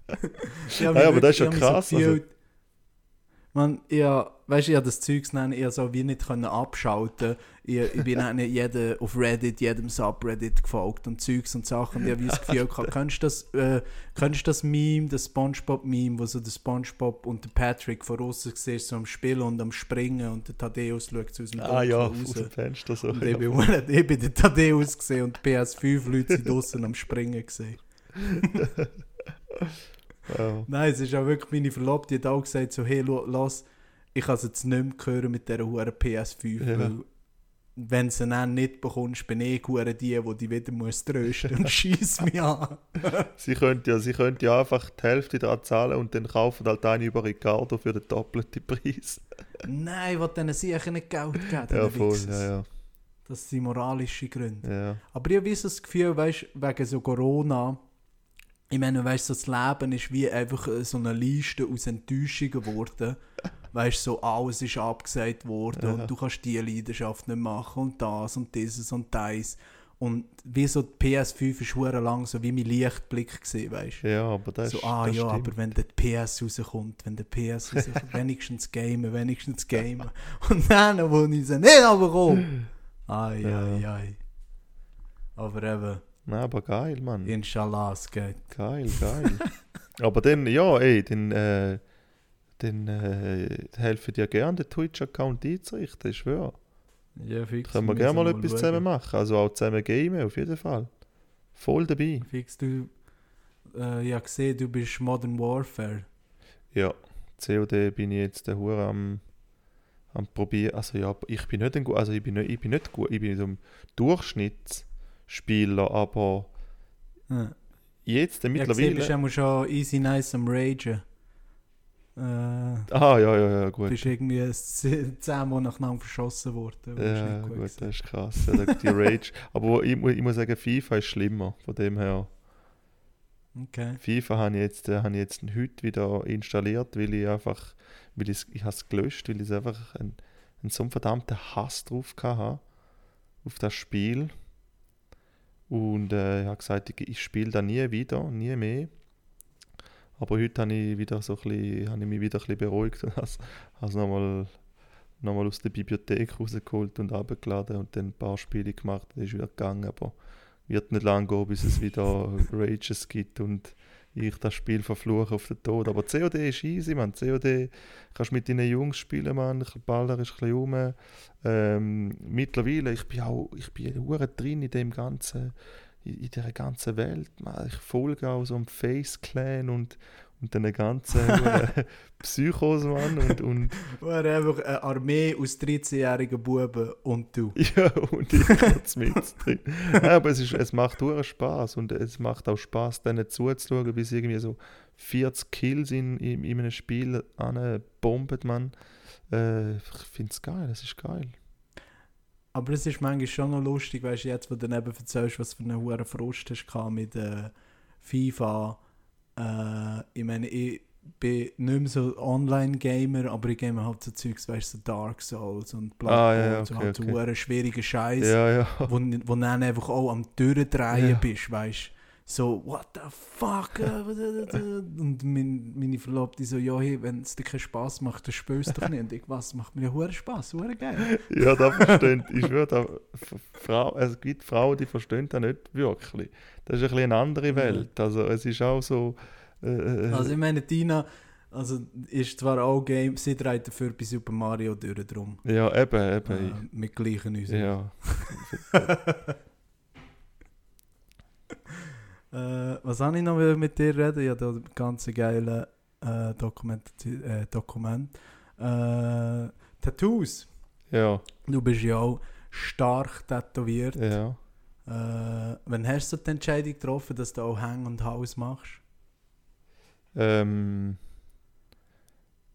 Speaker 3: Nein,
Speaker 2: mich
Speaker 3: aber das ist ja krass,
Speaker 2: so
Speaker 3: also-
Speaker 2: Man, ja, weißt du, ich habe das Zeugs nennen, ich hab so wie nicht können abschalten. Ich, ich bin dann jeden, auf Reddit, jedem Subreddit gefolgt und Zeugs und Sachen. Und ich habe wie das Gefühl gehabt, kennst du das, äh, kennst das Meme, das Spongebob-Meme, wo so der Spongebob und der Patrick von außen siehst, so am Spielen und am Springen und der Thaddeus schaut aus dem
Speaker 3: Ah ja,
Speaker 2: Dunkeln
Speaker 3: aus
Speaker 2: raus.
Speaker 3: dem Fenster so.
Speaker 2: Und
Speaker 3: ja.
Speaker 2: ich bin, ich bin der Thaddeus gesehen und die PS5-Leute sind draußen am Springen gesehen.
Speaker 3: Ja.
Speaker 2: Nein, es ist auch wirklich meine Verlobte, die hat auch gesagt, so, hey, lass, ich kann es jetzt nicht mehr hören mit dieser hohen PS5,
Speaker 3: Ja.
Speaker 2: weil wenn du sie dann nicht bekommst, bin ich die, die die wieder muss trösten und schieß mich an.
Speaker 3: Sie könnte ja, sie könnte ja einfach die Hälfte daran zahlen und dann kaufen halt eine über Ricardo für den doppelten Preis.
Speaker 2: Nein, will denen sicher nicht Geld geben,
Speaker 3: Ja, voll,
Speaker 2: Wichsers.
Speaker 3: ja,
Speaker 2: Das sind moralische Gründe.
Speaker 3: ja. ja.
Speaker 2: Aber ich habe das Gefühl, weißt, wegen so Corona, ich meine, weißt, so das Leben ist wie einfach äh, so eine Liste aus Enttäuschungen geworden. Weißt so alles ist abgesagt worden
Speaker 3: Ja.
Speaker 2: und du kannst diese Leidenschaft nicht machen und das und dieses und das. Und wie so die PS5 ist hure lang so wie mein Lichtblick gesehen, weißt du?
Speaker 3: Ja, aber das,
Speaker 2: So, ah
Speaker 3: das
Speaker 2: ja,
Speaker 3: stimmt.
Speaker 2: aber wenn der PS rauskommt, wenn der PS rauskommt, wenigstens gamen, wenigstens gamen. Und dann, wo ich sie nicht bekomme, ai,
Speaker 3: Ja.
Speaker 2: ai, ai. Aber eben,
Speaker 3: Nein, aber geil, Mann.
Speaker 2: inshallah, es geht.
Speaker 3: Geil, geil. aber dann, ja, ey, dann, äh, dann äh, helfen dir gerne, den Twitch-Account einzurichten, ich schwöre.
Speaker 2: Ja, fix.
Speaker 3: Können wir gerne mal etwas zusammen machen. Also auch zusammen gamen, auf jeden Fall. Voll dabei.
Speaker 2: Fix, du, äh, ich habe gesehen, du bist Modern Warfare.
Speaker 3: Ja, COD bin ich jetzt der Hure am, am probieren. Also ja, ich bin nicht ein also ich bin nicht, ich bin nicht gut, ich bin so ein Durchschnittsspieler, aber
Speaker 2: Ja.
Speaker 3: jetzt
Speaker 2: Ich habe gesehen, bist
Speaker 3: mittlerweile.
Speaker 2: du schon easy nice am Ragen. Äh,
Speaker 3: Ah, ja, ja, ja, gut.
Speaker 2: bist irgendwie zehnmal nacheinander verschossen worden.
Speaker 3: Ja, gut,
Speaker 2: gewesen.
Speaker 3: das ist krass. Ja, die Rage. aber ich, ich muss sagen, FIFA ist schlimmer. Von dem her.
Speaker 2: Okay.
Speaker 3: FIFA habe ich jetzt, äh, habe ich jetzt heute wieder installiert, weil ich einfach, weil ich, ich habe es gelöscht, weil ich einfach einen, einen so einen verdammten Hass drauf hatte, auf das Spiel. Und äh, ich habe gesagt, ich, ich spiele da nie wieder, nie mehr. Aber heute habe ich, wieder so ein bisschen, habe ich mich wieder ein bisschen beruhigt und habe es nochmal nochmal aus der Bibliothek rausgeholt und abgeladen und dann ein paar Spiele gemacht. Das ist wieder gegangen, aber wird nicht lang gehen, bis es wieder Rages gibt und ich das Spiel verfluche auf den Tod. Aber COD ist easy, man. COD kannst mit deinen Jungs spielen, man. Baller ist ein bisschen rum. Ähm, mittlerweile, ich bin auch, ich bin drin in dem ganzen, in, in dieser ganzen Welt. Man. Ich folge auch so einem Face Clan und und den ganzen Psychos, Mann. Und, und
Speaker 2: War einfach eine Armee aus 13-jährigen Buben und du.
Speaker 3: ja, und ich kurz mit drin. Nein, aber es, ist, es macht dur Spaß und es macht auch Spaß, denen zuzuschauen, wie sie irgendwie so 40 Kills in, in, in einem Spiel bomben, man. Äh, ich finde es geil, es ist geil.
Speaker 2: Aber es ist manchmal schon noch lustig, weißt du, jetzt, wo du dann eben erzählst, was für eine hohe Frust hast mit äh, FIFA äh, ich meine, ich bin nicht mehr so Online-Gamer, aber ich game halt so Zeugs, weißt du, so Dark Souls und
Speaker 3: Bloodborne, ah, ja, okay,
Speaker 2: so halt
Speaker 3: okay.
Speaker 2: so schwierigen Scheiß,
Speaker 3: ja, ja.
Speaker 2: wo, wo dann einfach auch am Durchdrehen ja. bist, weißt du so, what the fuck? und mein, meine Verlobte so, ja, hey, wenn es dir keinen Spaß macht, dann spürst du doch nicht. Und ich, was, macht mir ja hohen Spaß, hohen geil.
Speaker 3: ja, das verstehe ich. würde Frau, es gibt Frauen, die verstehen das nicht wirklich. Das ist ein eine andere Welt. Also es ist auch so...
Speaker 2: Äh, äh, also ich meine, Tina... Also ist zwar auch Game, sie dreht dafür bei Super Mario durch drum.
Speaker 3: Ja, eben, eben. Äh,
Speaker 2: mit gleichen uns.
Speaker 3: Ja.
Speaker 2: Äh, was habe ich noch mit dir reden? Ja, da ganz geile äh, Dokument. Äh, Dokument. Äh, Tattoos.
Speaker 3: Ja.
Speaker 2: Du bist ja auch stark tätowiert.
Speaker 3: Ja.
Speaker 2: Äh, wann hast du die Entscheidung getroffen, dass du auch Hang und Haus machst?
Speaker 3: Ähm,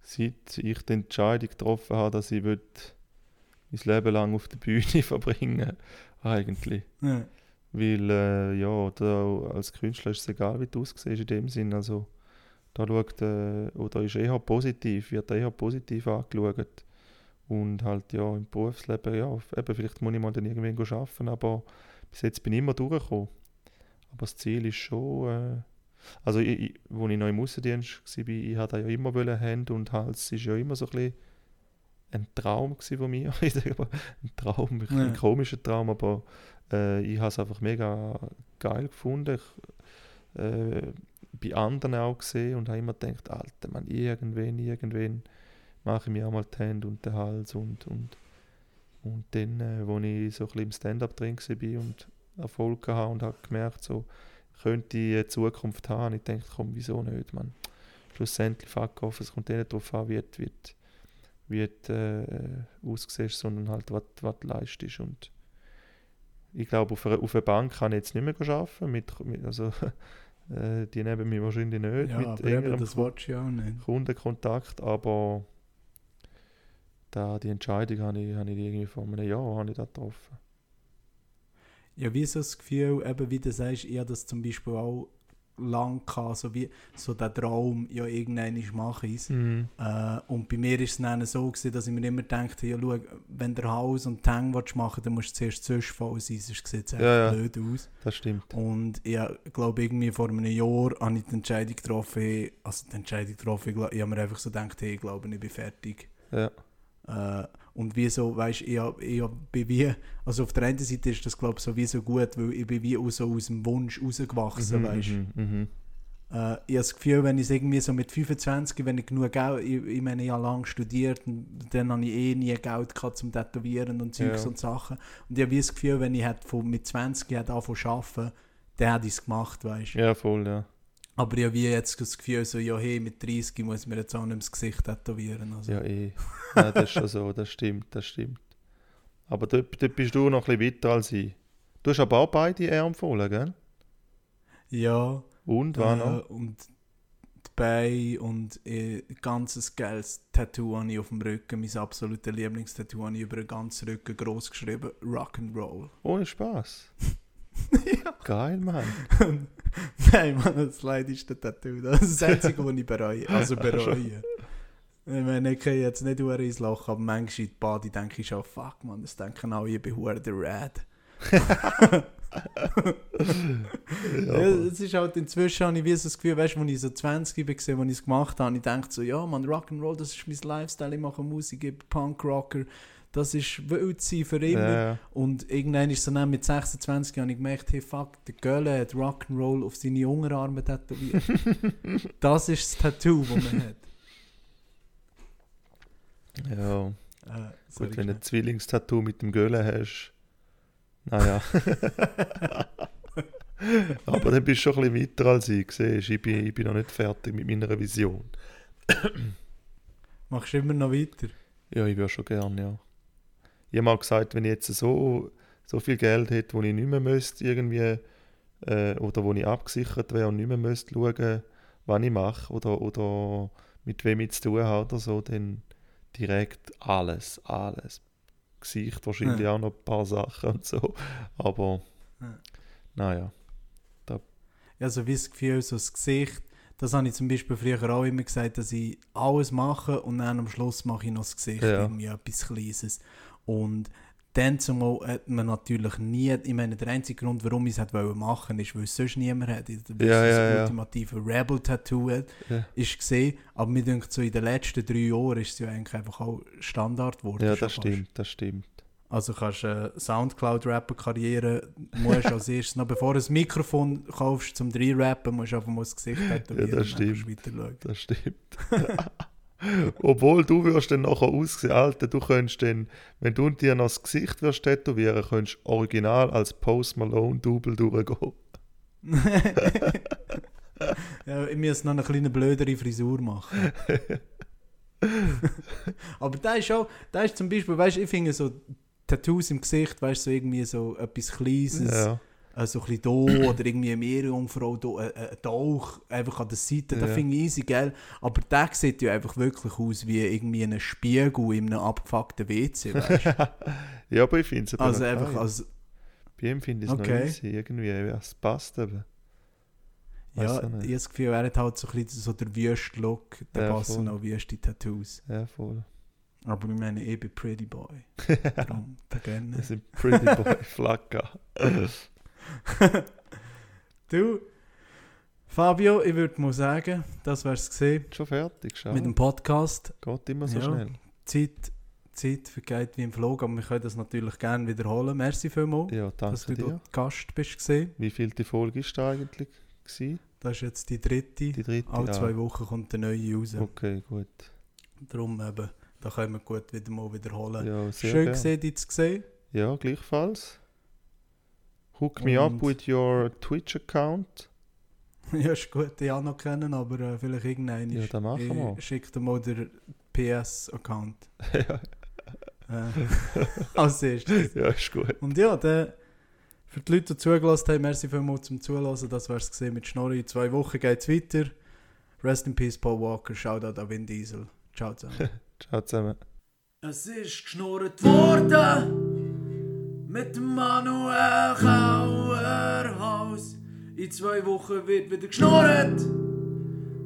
Speaker 3: seit ich die Entscheidung getroffen habe, dass ich mein Leben lang auf der Bühne verbringen eigentlich. Ja. Weil, äh, ja, da, als Künstler ist es egal, wie du aussiehst in dem Sinn. Also, da schaut, äh, oder ist eher positiv, wird eher positiv angeschaut. Und halt, ja, im Berufsleben, ja, eben, vielleicht muss ich mal dann irgendwann arbeiten, aber bis jetzt bin ich immer durchgekommen. Aber das Ziel ist schon, äh, also, ich, ich, wo ich noch im Aussendienst war, ich hatte ja immer Hände und Hals, ist ja immer so ein bisschen ein Traum von mir. ein Traum, ja. ein komischer Traum, aber äh, ich habe es einfach mega geil gefunden. Ich, äh, bei anderen auch gesehen und habe immer gedacht, Alter, man, irgendwann, irgendwann mache ich mir auch mal die Hände und den Hals und, und, und dann, äh, wo ich so ein bisschen im Stand-up drin war und Erfolg hatte und habe gemerkt, so, könnte ich eine Zukunft haben. Ich denke, komm, wieso nicht, man. Schlussendlich, fuck off, es kommt nicht darauf an, wie, wie, wie du äh, aussiehst, sondern halt, was du leistest und ich glaube, auf einer, auf einer Bank kann ich jetzt nicht mehr arbeiten. Mit, mit, also, äh, die nehmen mich wahrscheinlich nicht
Speaker 2: ja,
Speaker 3: mit
Speaker 2: aber eben, das willst du ja auch nicht.
Speaker 3: Kundenkontakt, aber da, die Entscheidung habe ich, habe ich irgendwie vor einem Jahr habe ich da getroffen.
Speaker 2: Ja, wie so das Gefühl, eben wie du sagst, habe das zum Beispiel auch lang gehabt, so wie so der Traum, ja, irgendwann mache ich es. Mhm. Äh, und bei mir ist es dann so gewesen, dass ich mir immer dachte, ja, schau, wenn du Haus und Tang machen dann musst du zuerst zuerst voll sein, sonst sieht es ja, blöd aus.
Speaker 3: Das stimmt.
Speaker 2: Und ich glaube, irgendwie vor einem Jahr habe ich die Entscheidung getroffen, also die Entscheidung getroffen, ich, ich habe mir einfach so gedacht, hey, ich glaube, ich bin fertig.
Speaker 3: Ja.
Speaker 2: Äh, und wie so, weißt ich, ich bin wie, also auf der einen Seite ist das, glaube ich, sowieso gut, weil ich bin wie auch so aus dem Wunsch rausgewachsen, mhm, weißt
Speaker 3: mhm, mhm.
Speaker 2: Äh, ich habe das Gefühl, wenn ich es irgendwie so mit 25, wenn ich genug Geld, ich, ich meine, ich habe lange studiert und dann habe ich eh nie Geld gehabt zum Tätowieren und Zeugs ja. und Sachen. Und ich habe das Gefühl, wenn ich von, mit 20 angefangen zu arbeiten, dann hätte ich es gemacht, weißt du.
Speaker 3: Ja, voll, ja.
Speaker 2: Aber ich habe jetzt das Gefühl, so, ja, hey, mit 30 muss mir jetzt auch nicht das Gesicht tätowieren. Also.
Speaker 3: Ja, eh. Nein, das ist schon so, das stimmt, das stimmt. Aber dort, dort bist du noch ein bisschen weiter als ich. Du hast aber auch beide Arme voll, gell?
Speaker 2: Ja.
Speaker 3: Und, äh, noch?
Speaker 2: Und die Beine und äh, ein ganzes geiles Tattoo habe ich auf dem Rücken. Mein absolutes Lieblingstattoo habe ich über den ganzen Rücken groß geschrieben: Rock'n'Roll.
Speaker 3: Ohne Spaß.
Speaker 2: Ja.
Speaker 3: Geil, Mann.
Speaker 2: Nein, Mann, das leidigste Tattoo. Das ist das Einzige, was ich bereue. Also bereue. Ich meine, ich gehe jetzt nicht nur ins Loch, aber manchmal in die Bade denke ich schon, fuck man, das denken alle, ich bin der Red. Ja, es ist halt inzwischen, habe ich wie so das Gefühl, weißt du, als ich so 20 war, als ich es gemacht habe, ich dachte so, ja, man, Rock'n'Roll, das ist mein Lifestyle, ich mache Musik, ich bin Punkrocker, das ist wild sein für immer.
Speaker 3: Ja,
Speaker 2: Und irgendwann ist so dann mit 26 habe ich gemerkt, hey fuck, der Gölle hat Rock'n'Roll auf seine Unterarme tätowiert. das ist das Tattoo, das man hat.
Speaker 3: ja.
Speaker 2: Äh,
Speaker 3: Gut, wenn du
Speaker 2: schnell.
Speaker 3: ein Zwillingstattoo mit dem Göhle hast. Naja. Aber dann bist du schon ein bisschen weiter als ich, siehst. Ich bin, ich bin noch nicht fertig mit meiner Vision.
Speaker 2: Machst du immer noch weiter?
Speaker 3: Ja, ich würde schon gerne, ja. Ich habe mal gesagt, wenn ich jetzt so, so viel Geld hätte, wo ich nicht mehr müsste, irgendwie, äh, oder wo ich abgesichert wäre und nicht mehr müsste schauen, was ich mache oder, oder mit wem ich zu tun habe oder so, dann direkt alles, alles. Gesicht wahrscheinlich
Speaker 2: Ja.
Speaker 3: auch noch ein paar Sachen und so, aber
Speaker 2: Ja.
Speaker 3: naja.
Speaker 2: Ja, so wie das Gefühl, so das Gesicht, das habe ich zum Beispiel früher auch immer gesagt, dass ich alles mache und dann am Schluss mache ich noch das Gesicht,
Speaker 3: Ja.
Speaker 2: irgendwie etwas Kleines. Und dann zumal hat man natürlich nie, ich meine, der einzige Grund, warum ich es wollen machen, ist, weil es sonst niemand hat. Weil
Speaker 3: Ja,
Speaker 2: das
Speaker 3: ja.
Speaker 2: ultimative Rebel-Tattoo hat,
Speaker 3: Ja.
Speaker 2: ist gesehen. Aber mir denkt so in den letzten drei Jahren ist es ja eigentlich einfach auch Standard geworden.
Speaker 3: Ja, das
Speaker 2: fast.
Speaker 3: stimmt, das stimmt.
Speaker 2: Also kannst du eine Soundcloud-Rapper-Karriere, musst als erstes, noch bevor du ein Mikrofon kaufst zum Drei-Rappen, musst du einfach mal das Gesicht tätowieren
Speaker 3: Ja, das
Speaker 2: und
Speaker 3: stimmt.
Speaker 2: du weiter
Speaker 3: Das stimmt. Obwohl du wirst dann nachher aussehen, Alter, du könntest dann, wenn du dir noch das Gesicht wirst tätowieren, könntest du original als Post Malone Double durchgehen.
Speaker 2: ja, ich muss noch eine kleine blödere Frisur machen. Aber da ist auch, da ist zum Beispiel, weißt du, ich finde so Tattoos im Gesicht, weißt du, so irgendwie so etwas Kleines,
Speaker 3: Ja,
Speaker 2: äh, so ein bisschen da oder irgendwie eine Meerjungfrau, da, äh, ein Tauch einfach an der Seite, das
Speaker 3: Ja.
Speaker 2: finde ich easy, gell? Aber der sieht ja einfach wirklich aus wie irgendwie ein Spiegel in einem abgefuckten WC, weißt du?
Speaker 3: ja aber ich finde es
Speaker 2: Also einfach als,
Speaker 3: Bei ihm finde ich es
Speaker 2: Okay.
Speaker 3: noch easy, irgendwie, es passt eben.
Speaker 2: ja, ich habe das Gefühl, er hat halt so ein bisschen so der wüste Look, der
Speaker 3: Ja,
Speaker 2: passen
Speaker 3: voll.
Speaker 2: auch wüste Tattoos.
Speaker 3: Ja, voll.
Speaker 2: Aber ich meine, ich bin Pretty Boy. Darum, da gerne.
Speaker 3: Das sind Pretty Boy Flagga.
Speaker 2: Du, Fabio, ich würde mal sagen, das wär's gesehen
Speaker 3: Schon fertig, schau.
Speaker 2: mit dem Podcast.
Speaker 3: Geht immer so
Speaker 2: Ja.
Speaker 3: schnell.
Speaker 2: Zeit, Zeit vergeht wie im Flug, aber wir können das natürlich gerne wiederholen. Merci vielmals,
Speaker 3: Ja,
Speaker 2: dass du
Speaker 3: danke dir.
Speaker 2: dort Gast bist gesehen.
Speaker 3: Wie viel die Folge ist da eigentlich? Gewesen?
Speaker 2: Das ist jetzt die dritte.
Speaker 3: Die dritte?
Speaker 2: Alle
Speaker 3: Ah,
Speaker 2: zwei Wochen kommt eine neue raus.
Speaker 3: Okay, gut.
Speaker 2: Darum eben, da können wir gut wieder mal wiederholen.
Speaker 3: Ja, sehr
Speaker 2: Schön gesehen, dich zu sehen.
Speaker 3: Ja, gleichfalls. Hook me up
Speaker 2: Und-
Speaker 3: with your Twitch-Account.
Speaker 2: ja, ist gut, ich auch noch kennen, aber äh, vielleicht irgendein.
Speaker 3: Ja, dann machen wir.
Speaker 2: Dir mal den PS-Account.
Speaker 3: ja,
Speaker 2: Äh, als erstes.
Speaker 3: ja, ist gut.
Speaker 2: Und ja, dann, für die Leute, die zugelassen haben, merci vielmals zum Zuhören. Das war es mit Schnorri. In zwei Wochen geht es weiter. Rest in Peace, Paul Walker. Shoutout an Vin Diesel. Ciao zusammen.
Speaker 3: Ciao zusammen.
Speaker 1: Es ist geschnurrt worden mit Manuel Kauerhaus. In zwei Wochen wird wieder geschnurrt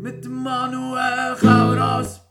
Speaker 1: mit Manuel Kauerhaus.